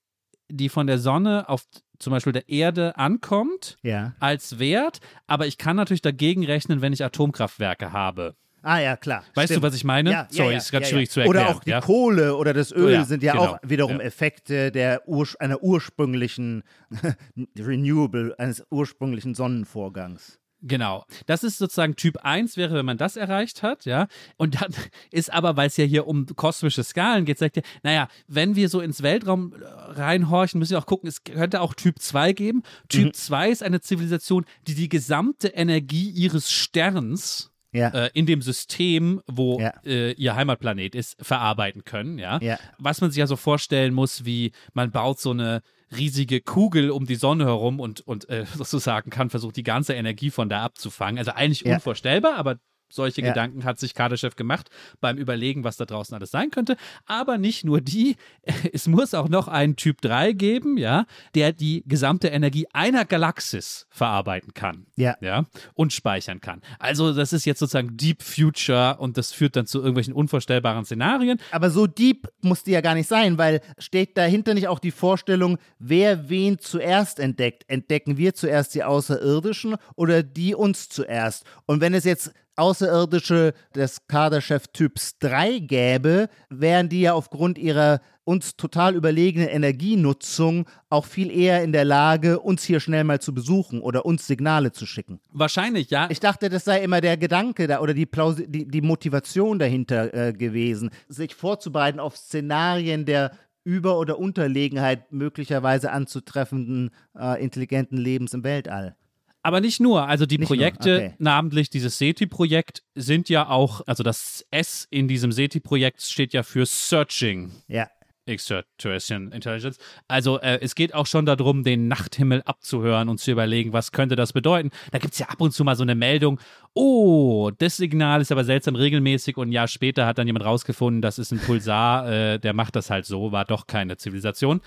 die von der Sonne auf zum Beispiel der Erde ankommt ja. als Wert, aber ich kann natürlich dagegen rechnen, wenn ich Atomkraftwerke habe. Ah ja, klar. Weißt stimmt. du, was ich meine? Ja, Sorry, ja, ist ganz ja, schwierig zu erklären. Oder auch die? Kohle oder das Öl Oh sind ja genau. auch wiederum. Effekte der Ur einer ursprünglichen Renewable, eines ursprünglichen Sonnenvorgangs. Genau. Das ist sozusagen Typ 1 wäre, wenn man das erreicht hat, ja. Und dann ist aber, weil es ja hier um kosmische Skalen geht, sagt er, naja, wenn wir so ins Weltraum äh, reinhorchen, müssen wir auch gucken, es könnte auch Typ 2 geben. Typ Mhm. 2 ist eine Zivilisation, die die gesamte Energie ihres Sterns Ja. äh, in dem System, wo Ja. äh, ihr Heimatplanet ist, verarbeiten können, ja? Ja. Was man sich ja so vorstellen muss, wie man baut so eine riesige Kugel um die Sonne herum und, und äh, sozusagen kann versucht, die ganze Energie von da abzufangen. Also eigentlich Ja. unvorstellbar, aber solche Ja. Gedanken hat sich Kardashev gemacht beim Überlegen, was da draußen alles sein könnte. Aber nicht nur die, es muss auch noch einen Typ 3 geben, ja, der die gesamte Energie einer Galaxis verarbeiten kann Ja. ja, und speichern kann. Also das ist jetzt sozusagen Deep Future und das führt dann zu irgendwelchen unvorstellbaren Szenarien. Aber so deep muss die ja gar nicht sein, weil steht dahinter nicht auch die Vorstellung, wer wen zuerst entdeckt? Entdecken wir zuerst die Außerirdischen oder die uns zuerst? Und wenn es jetzt Außerirdische des Kaderchef-Typs 3 gäbe, wären die ja aufgrund ihrer uns total überlegenen Energienutzung auch viel eher in der Lage, uns hier schnell mal zu besuchen oder uns Signale zu schicken. Wahrscheinlich, ja. Ich dachte, das sei immer der Gedanke da oder die, Plausi die, die Motivation dahinter äh, gewesen, sich vorzubereiten auf Szenarien der Über- oder Unterlegenheit möglicherweise anzutreffenden äh, intelligenten Lebens im Weltall. Aber nicht nur. Also die Nicht nur, Projekte, okay. namentlich dieses SETI-Projekt, sind ja auch, also das S in diesem SETI-Projekt steht ja für Searching Ja. Extraterrestrial Intelligence. Also äh, es geht auch schon darum, den Nachthimmel abzuhören und zu überlegen, was könnte das bedeuten. Da gibt es ja ab und zu mal so eine Meldung, oh, das Signal ist aber seltsam regelmäßig und ein Jahr später hat dann jemand rausgefunden, das ist ein Pulsar, äh, der macht das halt so, war doch keine Zivilisation.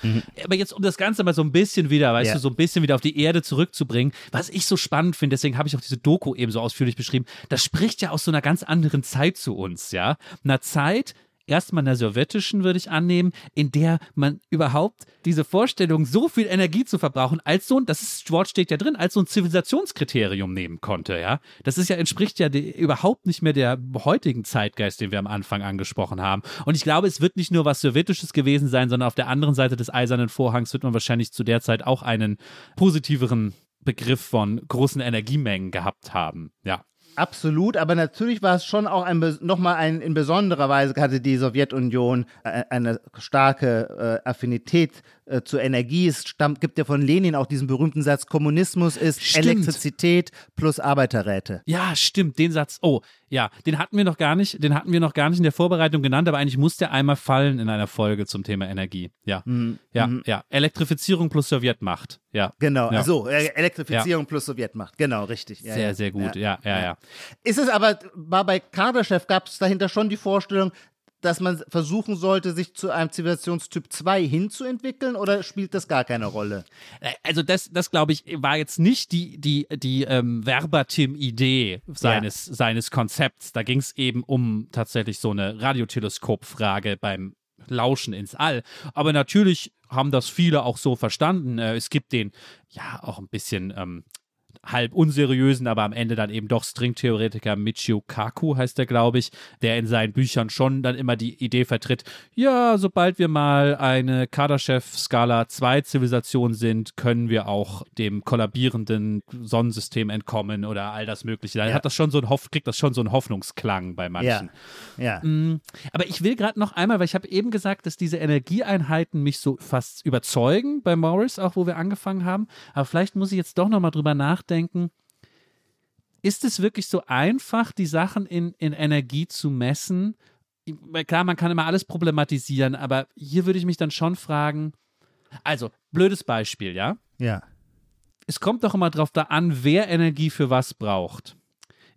Aber jetzt, um das Ganze mal so ein bisschen wieder, weißt Ja. du, so ein bisschen wieder auf die Erde zurückzubringen, was ich so spannend finde, deswegen habe ich auch diese Doku eben so ausführlich beschrieben, das spricht ja aus so einer ganz anderen Zeit zu uns, ja. Einer Zeit, erstmal einer sowjetischen, würde ich annehmen, in der man überhaupt diese Vorstellung, so viel Energie zu verbrauchen, als so ein, das ist, Wort steht ja drin, als so ein Zivilisationskriterium nehmen konnte, ja. Das ist ja, entspricht ja die, überhaupt nicht mehr der heutigen Zeitgeist, den wir am Anfang angesprochen haben. Und ich glaube, es wird nicht nur was Sowjetisches gewesen sein, sondern auf der anderen Seite des Eisernen Vorhangs wird man wahrscheinlich zu der Zeit auch einen positiveren Begriff von großen Energiemengen gehabt haben, ja. Absolut, aber natürlich war es schon auch ein, nochmal ein, in besonderer Weise hatte die Sowjetunion äh, eine starke äh, Affinität äh, zur Energie. Es stammt, gibt ja von Lenin auch diesen berühmten Satz, Kommunismus ist Stimmt. Elektrizität plus Arbeiterräte. Ja, stimmt, den Satz. Oh, ja, den hatten wir noch gar nicht, den hatten wir noch gar nicht in der Vorbereitung genannt, aber eigentlich muss der einmal fallen in einer Folge zum Thema Energie. Ja. Mhm. Ja, Mhm. ja. Elektrifizierung plus Sowjetmacht. Ja. Genau, Ja. also Elektrifizierung plus Sowjetmacht. Genau, richtig. Ja, Sehr, ja. sehr gut. Ja, ja, ja. Ist es aber, war bei Kardashev, gab es dahinter schon die Vorstellung, dass man versuchen sollte, sich zu einem Zivilisationstyp 2 hinzuentwickeln oder spielt das gar keine Rolle? Äh, Also das, das glaube ich, war jetzt nicht die, die, die ähm, Verbatim-Idee seines, seines Konzepts. Da ging es eben um tatsächlich so eine Radioteleskopfrage beim Lauschen ins All. Aber natürlich haben das viele auch so verstanden. Äh, es gibt den, ja, auch ein bisschen ähm, halb unseriösen, aber am Ende dann eben doch Stringtheoretiker Michio Kaku heißt er, glaube ich, der in seinen Büchern schon dann immer die Idee vertritt, ja, sobald wir mal eine Kardashev-Skala 2 Zivilisation sind, können wir auch dem kollabierenden Sonnensystem entkommen oder all das Mögliche. Da Ja. hat das schon so ein Hoff, kriegt das schon so einen Hoffnungsklang bei manchen. Ja. Mm, Aber ich will gerade noch einmal, weil ich habe eben gesagt, dass diese Energieeinheiten mich so fast überzeugen bei Morris, auch wo wir angefangen haben. Aber vielleicht muss ich jetzt doch nochmal drüber nachdenken. Ist es wirklich so einfach, die Sachen in, in Energie zu messen? Klar, man kann immer alles problematisieren, aber hier würde ich mich dann schon fragen. Also, blödes Beispiel, ja? Ja. es kommt doch immer drauf da an, wer Energie für was braucht.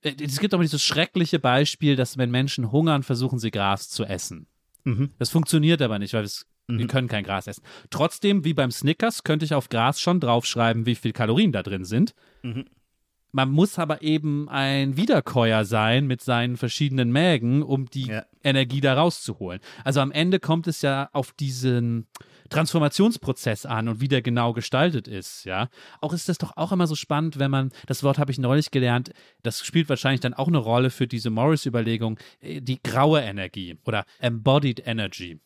Äh, Es gibt doch immer dieses schreckliche Beispiel, dass wenn Menschen hungern, versuchen sie Gras zu essen. Mhm. Das funktioniert aber nicht, weil es, wir können kein Gras essen. Trotzdem, wie beim Snickers, könnte ich auf Gras schon draufschreiben, wie viel Kalorien da drin sind. Mhm. Man muss aber eben ein Wiederkäuer sein mit seinen verschiedenen Mägen, um die Ja. Energie da rauszuholen. Also am Ende kommt es ja auf diesen Transformationsprozess an und wie der genau gestaltet ist, ja. Auch ist das doch auch immer so spannend, wenn man, das Wort habe ich neulich gelernt, das spielt wahrscheinlich dann auch eine Rolle für diese Morris-Überlegung, äh, die graue Energie oder Embodied Energy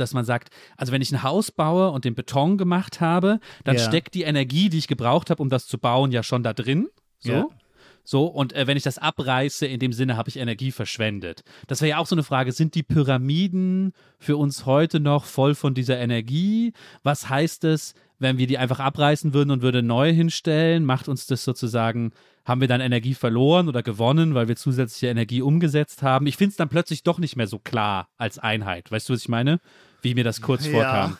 dass man sagt, also wenn ich ein Haus baue und den Beton gemacht habe, dann Ja. steckt die Energie, die ich gebraucht habe, um das zu bauen, ja schon da drin. So. Ja. So, und äh, wenn ich das abreiße, in dem Sinne habe ich Energie verschwendet. Das wäre ja auch so eine Frage, sind die Pyramiden für uns heute noch voll von dieser Energie? Was heißt es, wenn wir die einfach abreißen würden und würde neu hinstellen? Macht uns das sozusagen, haben wir dann Energie verloren oder gewonnen, weil wir zusätzliche Energie umgesetzt haben? Ich finde es dann plötzlich doch nicht mehr so klar als Einheit. Weißt du, was ich meine? Wie mir das kurz vorkam.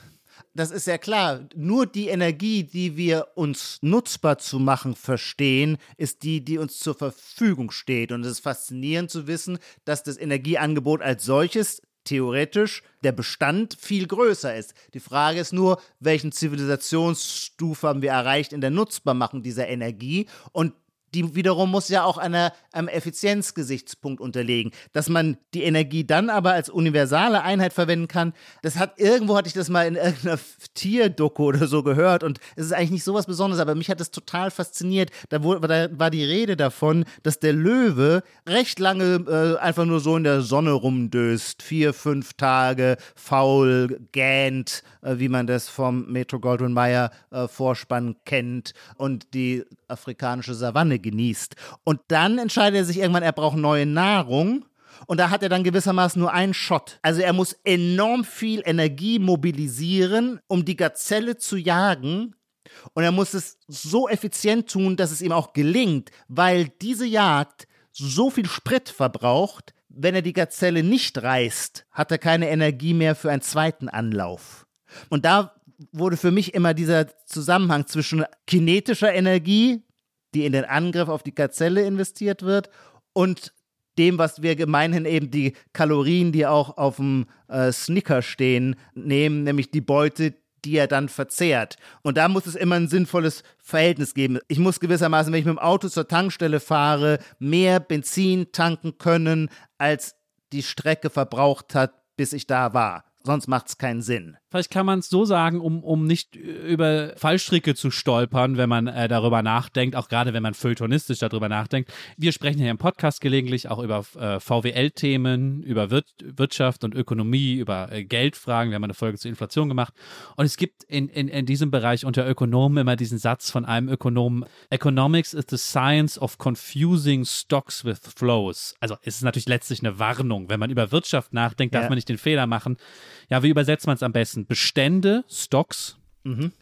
Das ist ja klar. Nur die Energie, die wir uns nutzbar zu machen verstehen, ist die, die uns zur Verfügung steht. Und es ist faszinierend zu wissen, dass das Energieangebot als solches theoretisch der Bestand viel größer ist. Die Frage ist nur, welchen Zivilisationsstufe haben wir erreicht in der Nutzbarmachung dieser Energie und die wiederum muss ja auch einer, einem Effizienzgesichtspunkt unterlegen. Dass man die Energie dann aber als universale Einheit verwenden kann, das hat irgendwo hatte ich das mal in irgendeiner Tierdoku oder so gehört und es ist eigentlich nicht so was Besonderes, aber mich hat das total fasziniert. Da, wurde, da war die Rede davon, dass der Löwe recht lange äh, einfach nur so in der Sonne rumdöst, vier, fünf Tage faul gähnt, äh, wie man das vom Metro Goldwyn Mayer äh, Vorspann kennt und die afrikanische Savanne genießt. Und dann entscheidet er sich irgendwann, er braucht neue Nahrung. Und da hat er dann gewissermaßen nur einen Shot. Also er muss enorm viel Energie mobilisieren, um die Gazelle zu jagen. Und er muss es so effizient tun, dass es ihm auch gelingt, weil diese Jagd so viel Sprit verbraucht, wenn er die Gazelle nicht reißt, hat er keine Energie mehr für einen zweiten Anlauf. Und da wurde für mich immer dieser Zusammenhang zwischen kinetischer Energie, die in den Angriff auf die Gazelle investiert wird, und dem, was wir gemeinhin eben die Kalorien, die auch auf dem äh, Snicker stehen, nehmen, nämlich die Beute, die er dann verzehrt. Und da muss es immer ein sinnvolles Verhältnis geben. Ich muss gewissermaßen, wenn ich mit dem Auto zur Tankstelle fahre, mehr Benzin tanken können, als die Strecke verbraucht hat, bis ich da war. Sonst macht es keinen Sinn. Vielleicht kann man es so sagen, um, um nicht über Fallstricke zu stolpern, wenn man äh, darüber nachdenkt, auch gerade wenn man feuilletonistisch darüber nachdenkt. Wir sprechen hier im Podcast gelegentlich auch über äh, VWL-Themen, über Wir Wirtschaft und Ökonomie, über äh, Geldfragen. Wir haben eine Folge zur Inflation gemacht. Und es gibt in, in, in diesem Bereich unter Ökonomen immer diesen Satz von einem Ökonomen, Economics is the science of confusing stocks with flows. Also es ist natürlich letztlich eine Warnung. Wenn man über Wirtschaft nachdenkt, darf Ja. man nicht den Fehler machen. Ja, wie übersetzt man es am besten? Bestände, Stocks,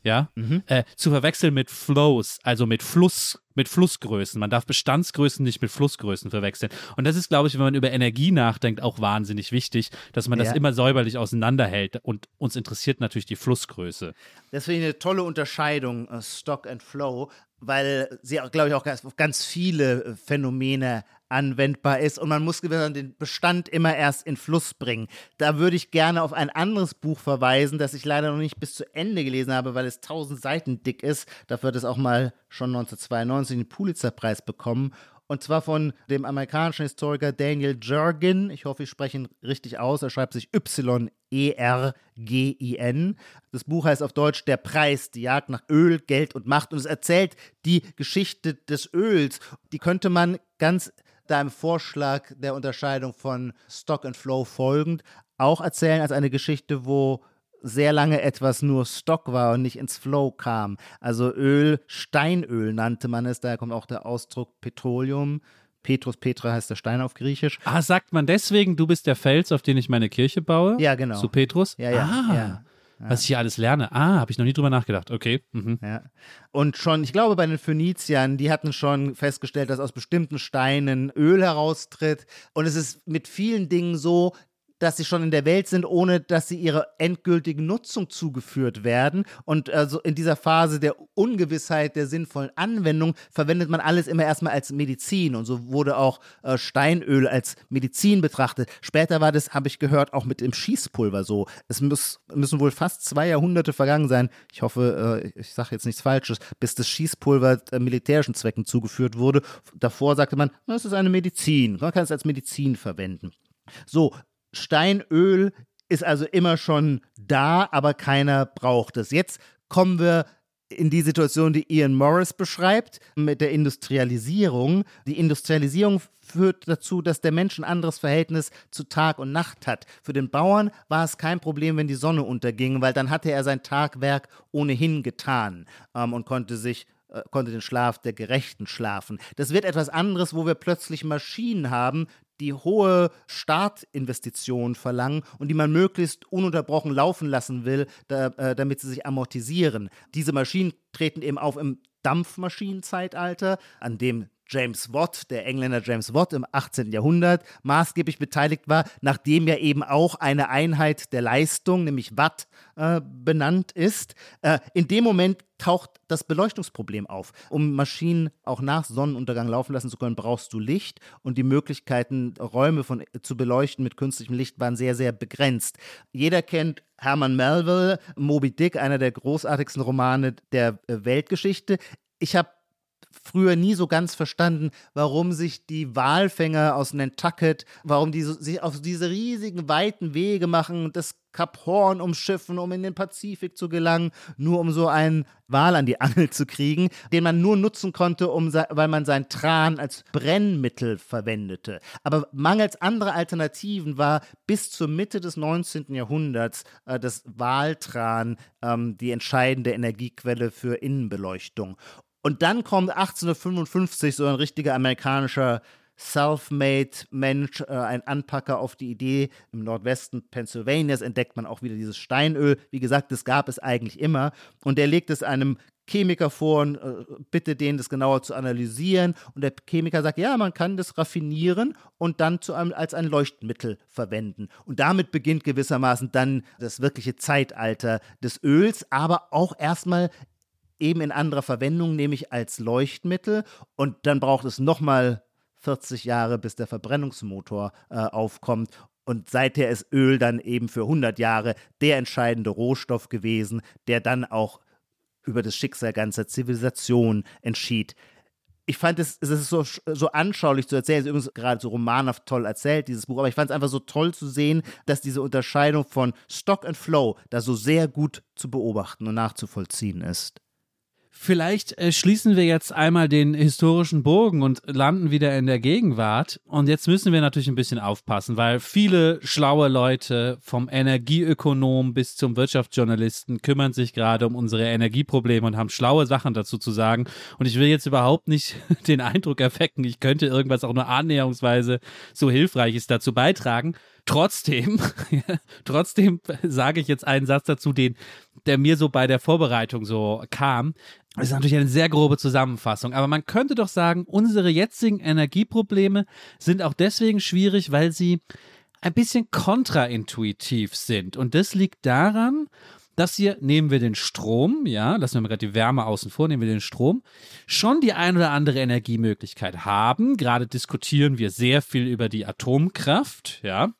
ja, Äh, zu verwechseln mit Flows, also mit Fluss, mit Flussgrößen. Man darf Bestandsgrößen nicht mit Flussgrößen verwechseln. Und das ist, glaube ich, wenn man über Energie nachdenkt, auch wahnsinnig wichtig, dass man das Ja. immer säuberlich auseinanderhält. Und uns interessiert natürlich die Flussgröße. Das finde ich eine tolle Unterscheidung, äh, Stock and Flow, weil sie, glaube ich, auch ganz, auf ganz viele äh, Phänomene anwendbar ist und man muss gewissermaßen den Bestand immer erst in Fluss bringen. Da würde ich gerne auf ein anderes Buch verweisen, das ich leider noch nicht bis zu Ende gelesen habe, weil es tausend Seiten dick ist. Dafür hat es auch mal schon 1992 den Pulitzerpreis bekommen. Und zwar von dem amerikanischen Historiker Daniel Jurgen. Ich hoffe, ich spreche ihn richtig aus. Er schreibt sich Y-E-R-G-I-N. Das Buch heißt auf Deutsch Der Preis, die Jagd nach Öl, Geld und Macht. Und es erzählt die Geschichte des Öls. Die könnte man ganz deinem Vorschlag der Unterscheidung von Stock and Flow folgend auch erzählen als eine Geschichte, wo sehr lange etwas nur Stock war und nicht ins Flow kam. Also Öl, Steinöl nannte man es, daher kommt auch der Ausdruck Petroleum. Petrus Petra heißt der Stein auf Griechisch. Ah, sagt man deswegen, du bist der Fels, auf den ich meine Kirche baue? Ja, genau. Zu Petrus? Ja, ja. Ah. ja. Was ich hier alles lerne. Ah, habe ich noch nie drüber nachgedacht. Okay. Mhm. Ja. Und schon, ich glaube, bei den Phöniziern, die hatten schon festgestellt, dass aus bestimmten Steinen Öl heraustritt. Und es ist mit vielen Dingen so, dass sie schon in der Welt sind, ohne dass sie ihrer endgültigen Nutzung zugeführt werden. Und also in dieser Phase der Ungewissheit der sinnvollen Anwendung verwendet man alles immer erstmal als Medizin. Und so wurde auch äh, Steinöl als Medizin betrachtet. Später war das, habe ich gehört, auch mit dem Schießpulver so. Es muss, müssen wohl fast zwei Jahrhunderte vergangen sein. Ich hoffe, äh, ich sage jetzt nichts Falsches, bis das Schießpulver äh, militärischen Zwecken zugeführt wurde. Davor sagte man, das ist eine Medizin. Man kann es als Medizin verwenden. So, Steinöl ist also immer schon da, aber keiner braucht es. Jetzt kommen wir in die Situation, die Ian Morris beschreibt, mit der Industrialisierung. Die Industrialisierung führt dazu, dass der Mensch ein anderes Verhältnis zu Tag und Nacht hat. Für den Bauern war es kein Problem, wenn die Sonne unterging, weil dann hatte er sein Tagwerk ohnehin getan ähm, und konnte sich äh, konnte den Schlaf der Gerechten schlafen. Das wird etwas anderes, wo wir plötzlich Maschinen haben, die hohe Startinvestitionen verlangen und die man möglichst ununterbrochen laufen lassen will, da, äh, damit sie sich amortisieren. Diese Maschinen treten eben auf im Dampfmaschinenzeitalter, an dem James Watt, der Engländer James Watt im 18. Jahrhundert, maßgeblich beteiligt war, nachdem ja eben auch eine Einheit der Leistung, nämlich Watt, äh, benannt ist. Äh, in dem Moment taucht das Beleuchtungsproblem auf. Um Maschinen auch nach Sonnenuntergang laufen lassen zu können, brauchst du Licht und die Möglichkeiten, Räume von, zu beleuchten mit künstlichem Licht waren sehr, sehr begrenzt. Jeder kennt Herman Melville, Moby Dick, einer der großartigsten Romane der äh, Weltgeschichte. Ich habe früher nie so ganz verstanden, warum sich die Walfänger aus Nantucket, warum die so, sich auf diese riesigen, weiten Wege machen das Kap Horn umschiffen, um in den Pazifik zu gelangen, nur um so einen Wal an die Angel zu kriegen, den man nur nutzen konnte, um, weil man sein Tran als Brennmittel verwendete. Aber mangels anderer Alternativen war bis zur Mitte des 19. Jahrhunderts äh, das Waltran ähm, die entscheidende Energiequelle für Innenbeleuchtung. Und dann kommt 1855 so ein richtiger amerikanischer self-made Mensch, äh, ein Anpacker auf die Idee. Im Nordwesten Pennsylvanias entdeckt man auch wieder dieses Steinöl. Wie gesagt, das gab es eigentlich immer. Und er legt es einem Chemiker vor und äh, bitte den, das genauer zu analysieren. Und der Chemiker sagt, ja, man kann das raffinieren und dann zu einem, als ein Leuchtmittel verwenden. Und damit beginnt gewissermaßen dann das wirkliche Zeitalter des Öls, aber auch erstmal eben in anderer Verwendung, nämlich als Leuchtmittel. Und dann braucht es nochmal 40 Jahre, bis der Verbrennungsmotor äh, aufkommt. Und seither ist Öl dann eben für 100 Jahre der entscheidende Rohstoff gewesen, der dann auch über das Schicksal ganzer Zivilisation entschied. Ich fand es, es ist so, so anschaulich zu erzählen, es ist übrigens gerade so romanhaft toll erzählt, dieses Buch, aber ich fand es einfach so toll zu sehen, dass diese Unterscheidung von Stock and Flow da so sehr gut zu beobachten und nachzuvollziehen ist. Vielleicht äh, schließen wir jetzt einmal den historischen Bogen und landen wieder in der Gegenwart. Und jetzt müssen wir natürlich ein bisschen aufpassen, weil viele schlaue Leute vom Energieökonom bis zum Wirtschaftsjournalisten kümmern sich gerade um unsere Energieprobleme und haben schlaue Sachen dazu zu sagen. Und ich will jetzt überhaupt nicht den Eindruck erwecken, ich könnte irgendwas auch nur annäherungsweise so Hilfreiches dazu beitragen. Trotzdem, trotzdem sage ich jetzt einen Satz dazu, den, der mir so bei der Vorbereitung so kam. Das ist natürlich eine sehr grobe Zusammenfassung, aber man könnte doch sagen, unsere jetzigen Energieprobleme sind auch deswegen schwierig, weil sie ein bisschen kontraintuitiv sind. Und das liegt daran, dass hier nehmen wir den Strom, ja, lassen wir mal gerade die Wärme außen vor, nehmen wir den Strom, schon die ein oder andere Energiemöglichkeit haben. Gerade diskutieren wir sehr viel über die Atomkraft, ja.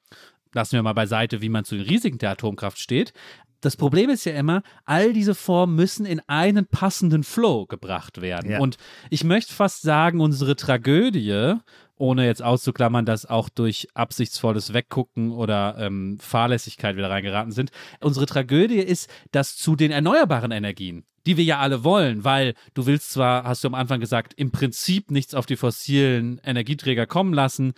Lassen wir mal beiseite, wie man zu den Risiken der Atomkraft steht. das Problem ist ja immer, all diese Formen müssen in einen passenden Flow gebracht werden. Ja. Und ich möchte fast sagen, unsere Tragödie, ohne jetzt auszuklammern, dass auch durch absichtsvolles Weggucken oder ähm, Fahrlässigkeit wieder reingeraten sind. Unsere Tragödie ist, dass zu den erneuerbaren Energien, die wir ja alle wollen, weil du willst zwar, hast du am Anfang gesagt, im Prinzip nichts auf die fossilen Energieträger kommen lassen.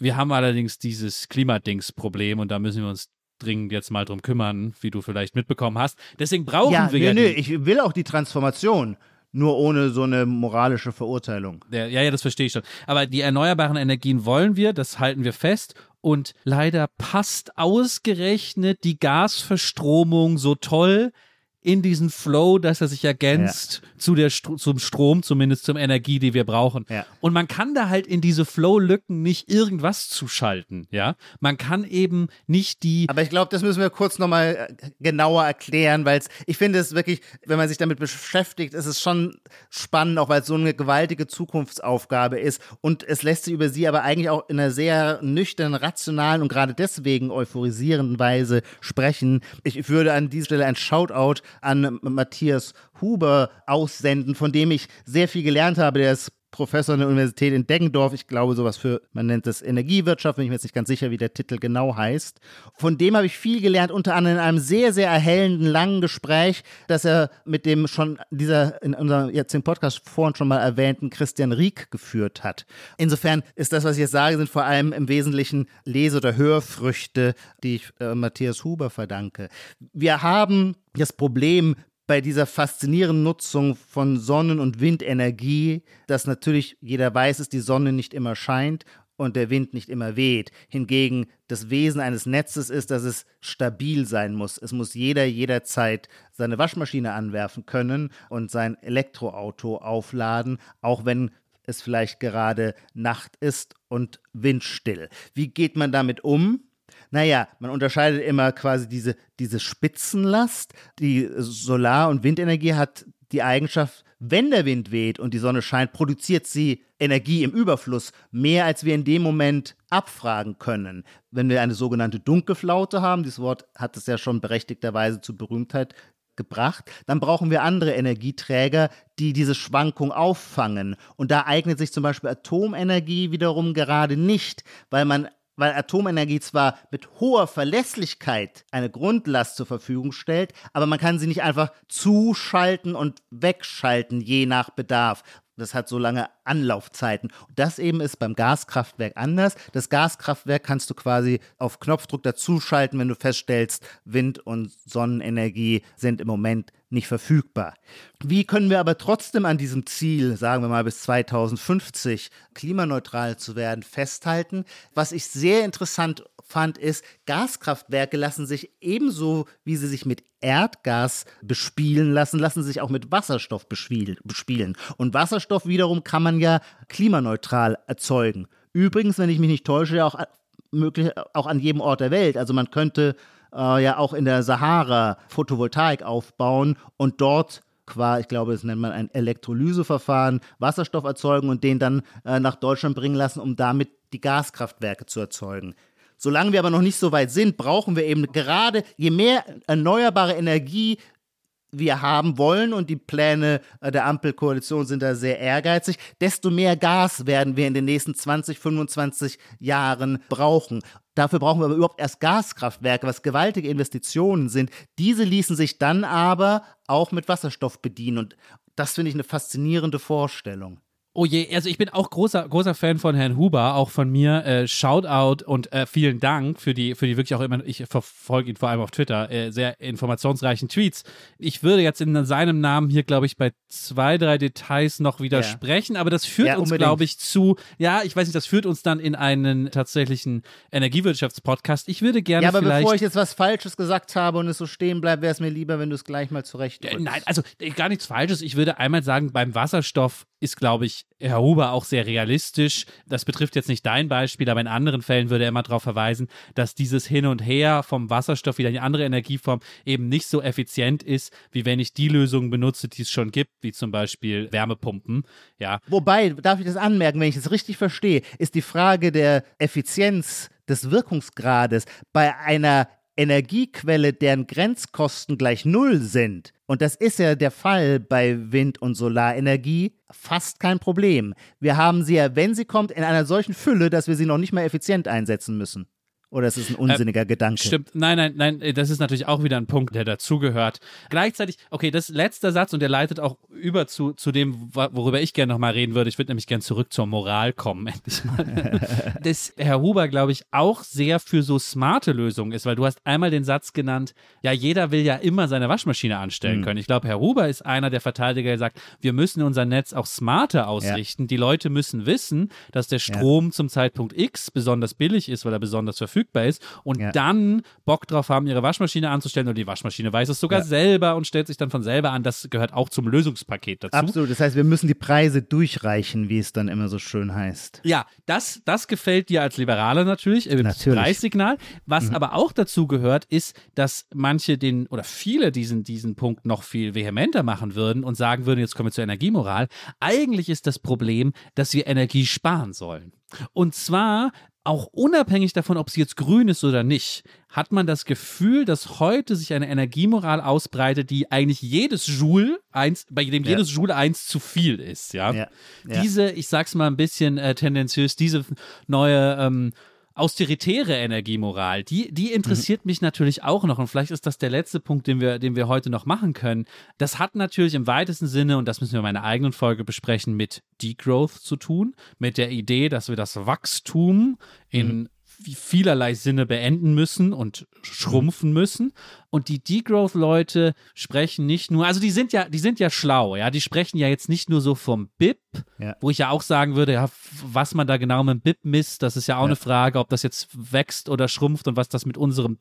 Wir haben allerdings dieses Klimadingsproblem und da müssen wir uns dringend jetzt mal drum kümmern, wie du vielleicht mitbekommen hast. Deswegen brauchen ja, wir nö, ja nö, ich will auch die Transformation, nur ohne so eine moralische Verurteilung. Ja, ja, das verstehe ich schon. Aber die erneuerbaren Energien wollen wir, das halten wir fest. Und leider passt ausgerechnet die Gasverstromung so toll in diesen Flow, dass er sich ergänzt zu der Stro zum Strom, zumindest zum Energie, die wir brauchen. Ja. Und man kann da halt in diese Flow-Lücken nicht irgendwas zuschalten, ja. Man kann eben nicht die Aber ich glaube, das müssen wir kurz nochmal genauer erklären, weil ich finde es wirklich, wenn man sich damit beschäftigt, ist es schon spannend, auch weil es so eine gewaltige Zukunftsaufgabe ist. Und es lässt sich über sie aber eigentlich auch in einer sehr nüchternen, rationalen und gerade deswegen euphorisierenden Weise sprechen. Ich würde an dieser Stelle ein Shoutout an Matthias Huber aussenden, von dem ich sehr viel gelernt habe. Der ist Professor an der Universität in Deggendorf. Ich glaube, sowas für, man nennt es Energiewirtschaft, bin ich mir jetzt nicht ganz sicher, wie der Titel genau heißt. Von dem habe ich viel gelernt, unter anderem in einem sehr, sehr erhellenden, langen Gespräch, das er mit dem schon dieser, in unserem jetzt im Podcast vorhin schon mal erwähnten Christian Rieck geführt hat. Insofern ist das, was ich jetzt sage, sind vor allem im Wesentlichen Lese- oder Hörfrüchte, die ich äh, Matthias Huber verdanke. Wir haben das Problem bei dieser faszinierenden Nutzung von Sonnen- und Windenergie, dass natürlich jeder weiß, dass die Sonne nicht immer scheint und der Wind nicht immer weht. Hingegen das Wesen eines Netzes ist, dass es stabil sein muss. Es muss jeder jederzeit seine Waschmaschine anwerfen können und sein Elektroauto aufladen, auch wenn es vielleicht gerade Nacht ist und windstill. Wie geht man damit um? Naja, man unterscheidet immer quasi diese, diese Spitzenlast. Die Solar- und Windenergie hat die Eigenschaft, wenn der Wind weht und die Sonne scheint, produziert sie Energie im Überfluss, mehr als wir in dem Moment abfragen können. Wenn wir eine sogenannte Dunkelflaute haben, dieses Wort hat es ja schon berechtigterweise zur Berühmtheit gebracht, dann brauchen wir andere Energieträger, die diese Schwankung auffangen. Und da eignet sich zum Beispiel Atomenergie wiederum gerade nicht, weil man weil Atomenergie zwar mit hoher Verlässlichkeit eine Grundlast zur Verfügung stellt, aber man kann sie nicht einfach zuschalten und wegschalten, je nach Bedarf. Das hat so lange Anlaufzeiten. Das eben ist beim Gaskraftwerk anders. Das Gaskraftwerk kannst du quasi auf Knopfdruck dazuschalten, wenn du feststellst, Wind- und Sonnenenergie sind im Moment nicht verfügbar. Wie können wir aber trotzdem an diesem Ziel, sagen wir mal bis 2050, klimaneutral zu werden, festhalten? Was ich sehr interessant fand, ist, Gaskraftwerke lassen sich ebenso, wie sie sich mit Erdgas bespielen lassen, lassen sich auch mit Wasserstoff bespielen. Und Wasserstoff wiederum kann man ja klimaneutral erzeugen. Übrigens, wenn ich mich nicht täusche, auch möglich auch an jedem Ort der Welt. Also man könnte äh, ja auch in der Sahara Photovoltaik aufbauen und dort ich glaube, das nennt man ein Elektrolyseverfahren, Wasserstoff erzeugen und den dann äh, nach Deutschland bringen lassen, um damit die Gaskraftwerke zu erzeugen. Solange wir aber noch nicht so weit sind, brauchen wir eben gerade, je mehr erneuerbare Energie wir haben wollen und die Pläne der Ampelkoalition sind da sehr ehrgeizig, desto mehr Gas werden wir in den nächsten 20, 25 Jahren brauchen. Dafür brauchen wir aber überhaupt erst Gaskraftwerke, was gewaltige Investitionen sind. Diese ließen sich dann aber auch mit Wasserstoff bedienen und das finde ich eine faszinierende Vorstellung. Oh je, also ich bin auch großer, großer Fan von Herrn Huber, auch von mir. Äh, Shoutout und äh, vielen Dank für die, für die wirklich auch immer, ich verfolge ihn vor allem auf Twitter, äh, sehr informationsreichen Tweets. Ich würde jetzt in seinem Namen hier, glaube ich, bei zwei, drei Details noch widersprechen, ja. aber das führt ja, uns, glaube ich, zu, ja, ich weiß nicht, das führt uns dann in einen tatsächlichen Energiewirtschaftspodcast. Ich würde gerne. Ja, aber bevor ich jetzt was Falsches gesagt habe und es so stehen bleibt, wäre es mir lieber, wenn du es gleich mal zurecht. Äh, nein, also äh, gar nichts Falsches. Ich würde einmal sagen, beim Wasserstoff ist, glaube ich, Herr Huber auch sehr realistisch. Das betrifft jetzt nicht dein Beispiel, aber in anderen Fällen würde er immer darauf verweisen, dass dieses Hin und Her vom Wasserstoff wieder in eine andere Energieform eben nicht so effizient ist, wie wenn ich die Lösungen benutze, die es schon gibt, wie zum Beispiel Wärmepumpen. Ja. Wobei, darf ich das anmerken, wenn ich es richtig verstehe, ist die Frage der Effizienz des Wirkungsgrades bei einer Energiequelle, deren Grenzkosten gleich null sind, und das ist ja der Fall bei Wind- und Solarenergie, fast kein Problem. Wir haben sie ja, wenn sie kommt, in einer solchen Fülle, dass wir sie noch nicht mal effizient einsetzen müssen. Oder ist es ein unsinniger äh, Gedanke? Stimmt. Nein, nein, nein, das ist natürlich auch wieder ein Punkt, der dazugehört. Gleichzeitig, okay, das letzte Satz und der leitet auch über zu, zu dem, worüber ich gerne nochmal reden würde. Ich würde nämlich gerne zurück zur Moral kommen, endlich mal. dass Herr Huber, glaube ich, auch sehr für so smarte Lösungen ist, weil du hast einmal den Satz genannt, ja, jeder will ja immer seine Waschmaschine anstellen mhm. können. Ich glaube, Herr Huber ist einer der Verteidiger, der sagt, wir müssen unser Netz auch smarter ausrichten. Ja. Die Leute müssen wissen, dass der Strom ja. zum Zeitpunkt X besonders billig ist, weil er besonders verfügbar verfügbar ist und ja. dann Bock drauf haben, ihre Waschmaschine anzustellen und die Waschmaschine weiß es sogar ja. selber und stellt sich dann von selber an. Das gehört auch zum Lösungspaket dazu. Absolut. Das heißt, wir müssen die Preise durchreichen, wie es dann immer so schön heißt. Ja, das, das gefällt dir als Liberaler natürlich, äh, natürlich. Preissignal. Was mhm. aber auch dazu gehört, ist, dass manche den oder viele diesen, diesen Punkt noch viel vehementer machen würden und sagen würden, jetzt kommen wir zur Energiemoral. Eigentlich ist das Problem, dass wir Energie sparen sollen. Und zwar auch unabhängig davon, ob sie jetzt grün ist oder nicht, hat man das Gefühl, dass heute sich eine Energiemoral ausbreitet, die eigentlich jedes Joule eins, bei dem ja. jedes Joule eins zu viel ist, ja. ja. ja. Diese, ich sag's mal ein bisschen äh, tendenziös, diese neue ähm, austeritäre Energiemoral, die, die interessiert mhm. mich natürlich auch noch. Und vielleicht ist das der letzte Punkt, den wir, den wir heute noch machen können. Das hat natürlich im weitesten Sinne, und das müssen wir in meiner eigenen Folge besprechen, mit Degrowth zu tun, mit der Idee, dass wir das Wachstum in mhm vielerlei Sinne beenden müssen und schrumpfen müssen. Und die Degrowth-Leute sprechen nicht nur, also die sind ja, die sind ja schlau, ja, die sprechen ja jetzt nicht nur so vom BIP, ja. wo ich ja auch sagen würde, ja, was man da genau mit dem BIP misst, das ist ja auch ja. eine Frage, ob das jetzt wächst oder schrumpft und was das mit unserem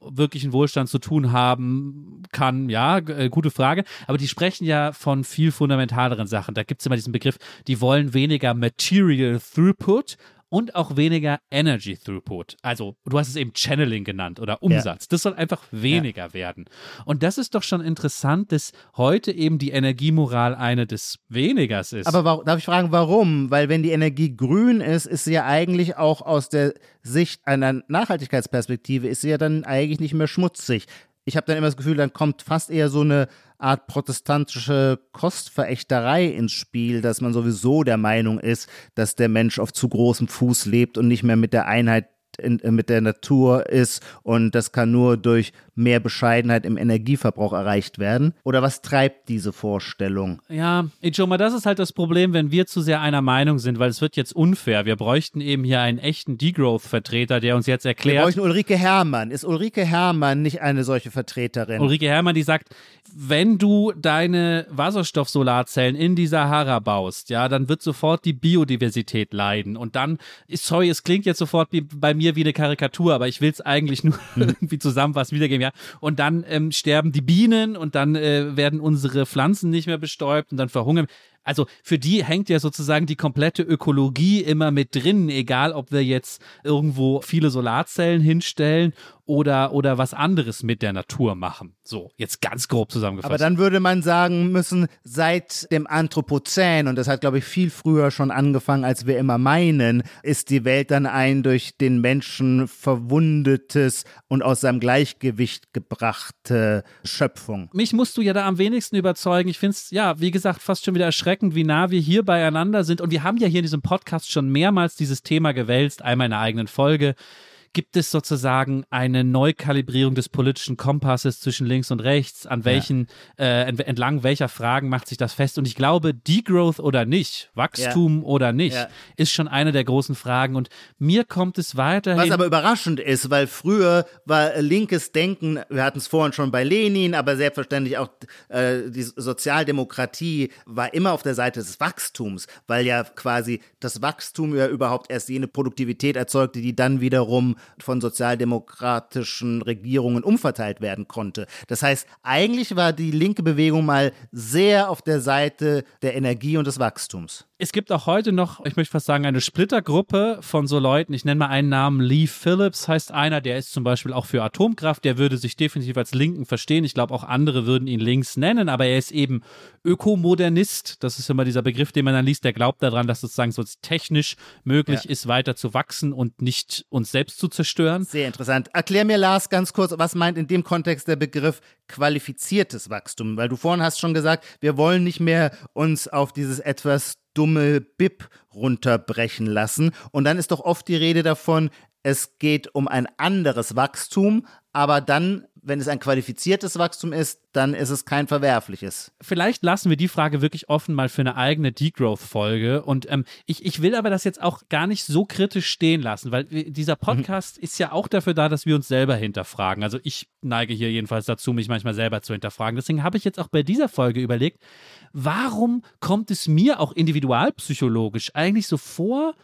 wirklichen Wohlstand zu tun haben kann, ja, äh, gute Frage. Aber die sprechen ja von viel fundamentaleren Sachen. Da gibt es immer diesen Begriff, die wollen weniger Material Throughput und auch weniger Energy Throughput. Also, du hast es eben Channeling genannt oder Umsatz. Ja. Das soll einfach weniger ja. werden. Und das ist doch schon interessant, dass heute eben die Energiemoral eine des Wenigers ist. Aber darf ich fragen, warum? Weil wenn die Energie grün ist, ist sie ja eigentlich auch aus der Sicht einer Nachhaltigkeitsperspektive, ist sie ja dann eigentlich nicht mehr schmutzig. Ich habe dann immer das Gefühl, dann kommt fast eher so eine Art protestantische Kostverächterei ins Spiel, dass man sowieso der Meinung ist, dass der Mensch auf zu großem Fuß lebt und nicht mehr mit der Einheit in, mit der Natur ist und das kann nur durch mehr Bescheidenheit im Energieverbrauch erreicht werden? Oder was treibt diese Vorstellung? Ja, Ijoma, das ist halt das Problem, wenn wir zu sehr einer Meinung sind, weil es wird jetzt unfair. Wir bräuchten eben hier einen echten Degrowth-Vertreter, der uns jetzt erklärt. Wir bräuchten Ulrike Herrmann. Ist Ulrike Herrmann nicht eine solche Vertreterin? Ulrike Herrmann, die sagt, wenn du deine Wasserstoffsolarzellen in die Sahara baust, ja, dann wird sofort die Biodiversität leiden. Und dann, sorry, es klingt jetzt sofort bei mir wie eine Karikatur, aber ich will es eigentlich nur hm. irgendwie zusammenfassen, wiedergeben, ja. Und dann ähm, sterben die Bienen und dann äh, werden unsere Pflanzen nicht mehr bestäubt und dann verhungern. Also für die hängt ja sozusagen die komplette Ökologie immer mit drin, egal ob wir jetzt irgendwo viele Solarzellen hinstellen oder, oder was anderes mit der Natur machen. So, jetzt ganz grob zusammengefasst. Aber dann würde man sagen müssen, seit dem Anthropozän, und das hat, glaube ich, viel früher schon angefangen, als wir immer meinen, ist die Welt dann ein durch den Menschen verwundetes und aus seinem Gleichgewicht gebrachte Schöpfung. Mich musst du ja da am wenigsten überzeugen. Ich finde es, ja, wie gesagt, fast schon wieder erschreckend, wie nah wir hier beieinander sind. Und wir haben ja hier in diesem Podcast schon mehrmals dieses Thema gewälzt, einmal in einer eigenen Folge gibt es sozusagen eine Neukalibrierung des politischen Kompasses zwischen links und rechts, an welchen, ja. äh, entlang welcher Fragen macht sich das fest. Und ich glaube, Degrowth oder nicht, Wachstum ja. oder nicht, ja. ist schon eine der großen Fragen. Und mir kommt es weiterhin. Was aber überraschend ist, weil früher war linkes Denken, wir hatten es vorhin schon bei Lenin, aber selbstverständlich auch äh, die Sozialdemokratie war immer auf der Seite des Wachstums, weil ja quasi das Wachstum ja überhaupt erst jene Produktivität erzeugte, die dann wiederum von sozialdemokratischen Regierungen umverteilt werden konnte. Das heißt, eigentlich war die linke Bewegung mal sehr auf der Seite der Energie und des Wachstums es gibt auch heute noch, ich möchte fast sagen, eine Splittergruppe von so Leuten. Ich nenne mal einen Namen. Lee Phillips heißt einer, der ist zum Beispiel auch für Atomkraft. Der würde sich definitiv als Linken verstehen. Ich glaube, auch andere würden ihn links nennen, aber er ist eben Ökomodernist. Das ist immer dieser Begriff, den man dann liest. Der glaubt daran, dass sozusagen so technisch möglich ja. ist, weiter zu wachsen und nicht uns selbst zu zerstören. Sehr interessant. Erklär mir, Lars, ganz kurz, was meint in dem Kontext der Begriff qualifiziertes Wachstum? Weil du vorhin hast schon gesagt, wir wollen nicht mehr uns auf dieses etwas dumme BIP runterbrechen lassen. Und dann ist doch oft die Rede davon, es geht um ein anderes Wachstum, aber dann, wenn es ein qualifiziertes Wachstum ist, dann ist es kein verwerfliches. Vielleicht lassen wir die Frage wirklich offen mal für eine eigene Degrowth-Folge. Und ähm, ich, ich will aber das jetzt auch gar nicht so kritisch stehen lassen, weil dieser mhm. Podcast mhm. ist ja auch dafür da, dass wir uns selber hinterfragen. Also ich neige hier jedenfalls dazu, mich manchmal selber zu hinterfragen. Deswegen habe ich jetzt auch bei dieser Folge überlegt, warum kommt es mir auch individualpsychologisch eigentlich so vor,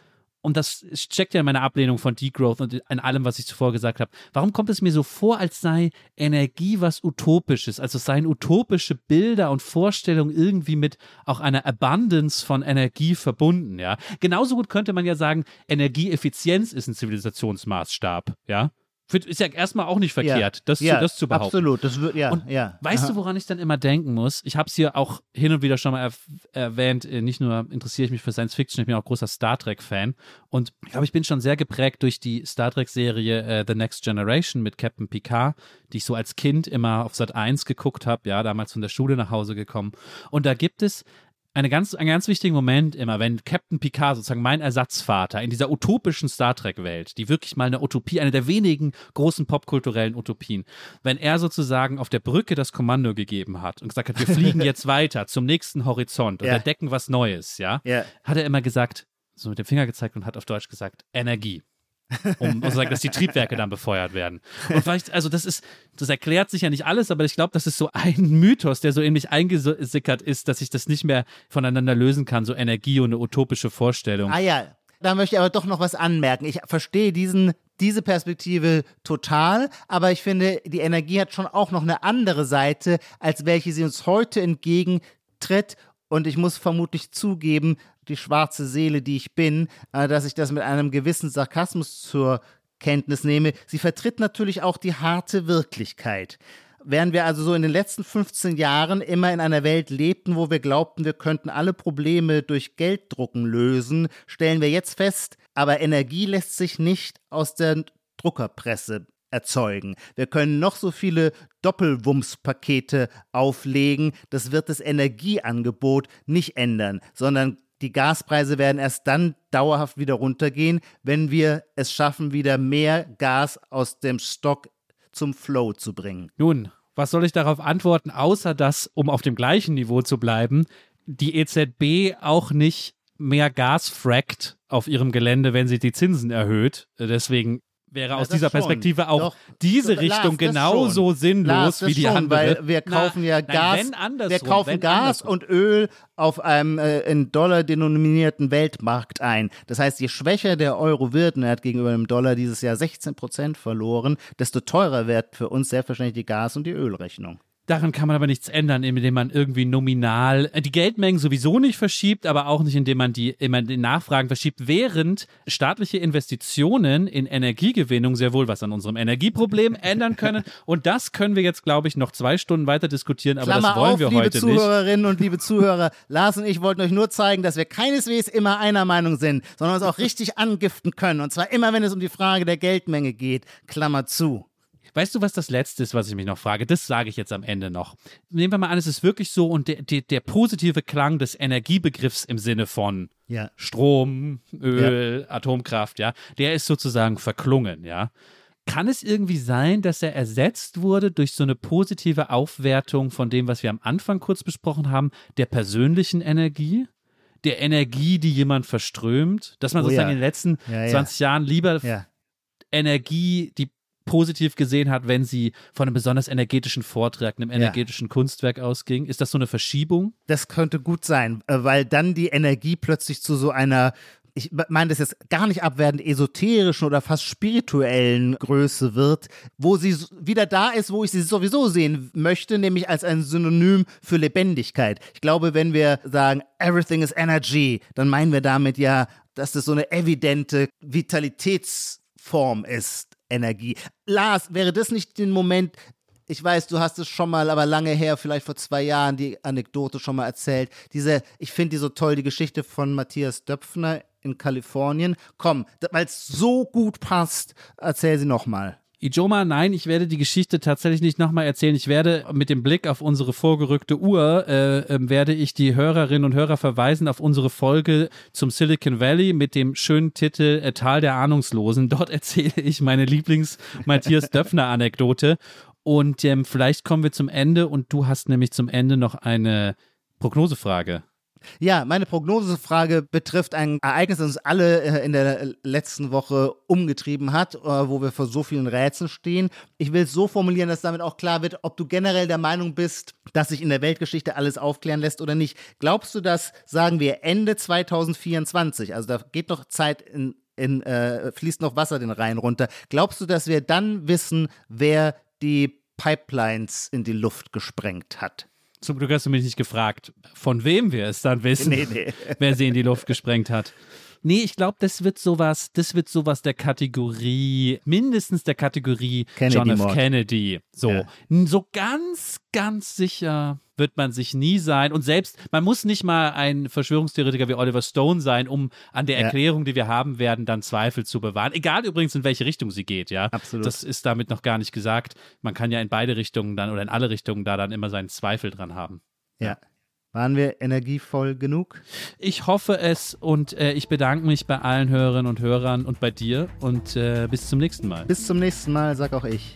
und das steckt ja in meiner Ablehnung von Degrowth und in allem, was ich zuvor gesagt habe. Warum kommt es mir so vor, als sei Energie was Utopisches? Also seien utopische Bilder und Vorstellungen irgendwie mit auch einer Abundance von Energie verbunden, ja? Genauso gut könnte man ja sagen, Energieeffizienz ist ein Zivilisationsmaßstab, ja? Ist ja erstmal auch nicht verkehrt, ja, das, ja, zu, das zu behaupten. Absolut, das wird, ja, und ja. Weißt Aha. du, woran ich dann immer denken muss? Ich habe es hier auch hin und wieder schon mal erwähnt, äh, nicht nur interessiere ich mich für Science Fiction, ich bin auch großer Star Trek-Fan und ich glaube, ich bin schon sehr geprägt durch die Star Trek-Serie äh, The Next Generation mit Captain Picard, die ich so als Kind immer auf Sat 1 geguckt habe, ja, damals von der Schule nach Hause gekommen. Und da gibt es eine ganz, einen ganz wichtigen Moment immer, wenn Captain Picard, sozusagen mein Ersatzvater, in dieser utopischen Star Trek-Welt, die wirklich mal eine Utopie, eine der wenigen großen popkulturellen Utopien, wenn er sozusagen auf der Brücke das Kommando gegeben hat und gesagt hat, wir fliegen jetzt weiter zum nächsten Horizont und ja. entdecken was Neues, ja, ja, hat er immer gesagt, so mit dem Finger gezeigt und hat auf Deutsch gesagt, Energie um sozusagen, dass die Triebwerke dann befeuert werden. Und vielleicht, also das ist, das erklärt sich ja nicht alles, aber ich glaube, das ist so ein Mythos, der so in mich eingesickert ist, dass ich das nicht mehr voneinander lösen kann, so Energie und eine utopische Vorstellung. Ah ja, da möchte ich aber doch noch was anmerken. Ich verstehe diesen, diese Perspektive total, aber ich finde, die Energie hat schon auch noch eine andere Seite, als welche sie uns heute entgegentritt. Und ich muss vermutlich zugeben, die schwarze Seele, die ich bin, äh, dass ich das mit einem gewissen Sarkasmus zur Kenntnis nehme. Sie vertritt natürlich auch die harte Wirklichkeit. Während wir also so in den letzten 15 Jahren immer in einer Welt lebten, wo wir glaubten, wir könnten alle Probleme durch Gelddrucken lösen, stellen wir jetzt fest, aber Energie lässt sich nicht aus der Druckerpresse erzeugen. Wir können noch so viele Doppelwumms-Pakete auflegen, das wird das Energieangebot nicht ändern, sondern die Gaspreise werden erst dann dauerhaft wieder runtergehen, wenn wir es schaffen, wieder mehr Gas aus dem Stock zum Flow zu bringen. Nun, was soll ich darauf antworten, außer dass, um auf dem gleichen Niveau zu bleiben, die EZB auch nicht mehr Gas frackt auf ihrem Gelände, wenn sie die Zinsen erhöht. Deswegen wäre ja, aus dieser Perspektive schon. auch Doch, diese Lars, Richtung genauso sinnlos Lars, wie die schon, andere. Weil wir kaufen Na, ja Gas, nein, wir kaufen Gas andersrum. und Öl auf einem äh, in Dollar denominierten Weltmarkt ein. Das heißt, je schwächer der Euro wird, und er hat gegenüber dem Dollar dieses Jahr 16 Prozent verloren, desto teurer wird für uns selbstverständlich die Gas- und die Ölrechnung. Daran kann man aber nichts ändern, indem man irgendwie nominal äh, die Geldmengen sowieso nicht verschiebt, aber auch nicht, indem man die, immer die Nachfragen verschiebt, während staatliche Investitionen in Energiegewinnung sehr wohl was an unserem Energieproblem ändern können. Und das können wir jetzt, glaube ich, noch zwei Stunden weiter diskutieren, aber Klammer das wollen auf, wir liebe heute nicht. Liebe Zuhörerinnen und liebe Zuhörer, Lars und ich wollten euch nur zeigen, dass wir keineswegs immer einer Meinung sind, sondern uns auch richtig angiften können. Und zwar immer, wenn es um die Frage der Geldmenge geht. Klammer zu. Weißt du, was das Letzte ist, was ich mich noch frage? Das sage ich jetzt am Ende noch. Nehmen wir mal an, es ist wirklich so und der, der, der positive Klang des Energiebegriffs im Sinne von ja. Strom, Öl, ja. Atomkraft, ja, der ist sozusagen verklungen, ja. Kann es irgendwie sein, dass er ersetzt wurde durch so eine positive Aufwertung von dem, was wir am Anfang kurz besprochen haben, der persönlichen Energie? Der Energie, die jemand verströmt? Dass man oh, sozusagen ja. in den letzten 20 Jahren lieber Energie, die positiv gesehen hat, wenn sie von einem besonders energetischen Vortrag, einem energetischen ja. Kunstwerk ausging. Ist das so eine Verschiebung? Das könnte gut sein, äh, weil dann die Energie plötzlich zu so einer ich meine das jetzt gar nicht abwertend esoterischen oder fast spirituellen Größe wird, wo sie wieder da ist, wo ich sie sowieso sehen möchte, nämlich als ein Synonym für Lebendigkeit. Ich glaube, wenn wir sagen, everything is energy, dann meinen wir damit ja, dass das so eine evidente Vitalitätsform ist. Energie. Lars, wäre das nicht den Moment, ich weiß, du hast es schon mal, aber lange her, vielleicht vor zwei Jahren, die Anekdote schon mal erzählt. Diese, ich finde die so toll, die Geschichte von Matthias Döpfner in Kalifornien. Komm, weil es so gut passt, erzähl sie nochmal. Ijoma, nein, ich werde die Geschichte tatsächlich nicht nochmal erzählen. Ich werde mit dem Blick auf unsere vorgerückte Uhr, äh, äh, werde ich die Hörerinnen und Hörer verweisen auf unsere Folge zum Silicon Valley mit dem schönen Titel äh, Tal der Ahnungslosen. Dort erzähle ich meine Lieblings-Matthias Döpfner-Anekdote. Und ähm, vielleicht kommen wir zum Ende und du hast nämlich zum Ende noch eine Prognosefrage. Ja, meine Prognosefrage betrifft ein Ereignis, das uns alle äh, in der letzten Woche umgetrieben hat, äh, wo wir vor so vielen Rätseln stehen. Ich will es so formulieren, dass damit auch klar wird, ob du generell der Meinung bist, dass sich in der Weltgeschichte alles aufklären lässt oder nicht. Glaubst du das, sagen wir, Ende 2024? Also da geht noch Zeit in, in äh, fließt noch Wasser den Rhein runter. Glaubst du, dass wir dann wissen, wer die Pipelines in die Luft gesprengt hat? Zum Glück hast du mich nicht gefragt, von wem wir es dann wissen, nee, nee. wer sie in die Luft gesprengt hat. Nee, ich glaube, das wird sowas, das wird sowas der Kategorie, mindestens der Kategorie Kennedy John F. Mord. Kennedy. So, ja. so ganz, ganz sicher wird man sich nie sein. Und selbst, man muss nicht mal ein Verschwörungstheoretiker wie Oliver Stone sein, um an der Erklärung, die wir haben werden, dann Zweifel zu bewahren. Egal übrigens, in welche Richtung sie geht, ja. Absolut. Das ist damit noch gar nicht gesagt. Man kann ja in beide Richtungen dann oder in alle Richtungen da dann immer seinen Zweifel dran haben. ja. ja. Waren wir energievoll genug? Ich hoffe es und äh, ich bedanke mich bei allen Hörerinnen und Hörern und bei dir und äh, bis zum nächsten Mal. Bis zum nächsten Mal, sag auch ich.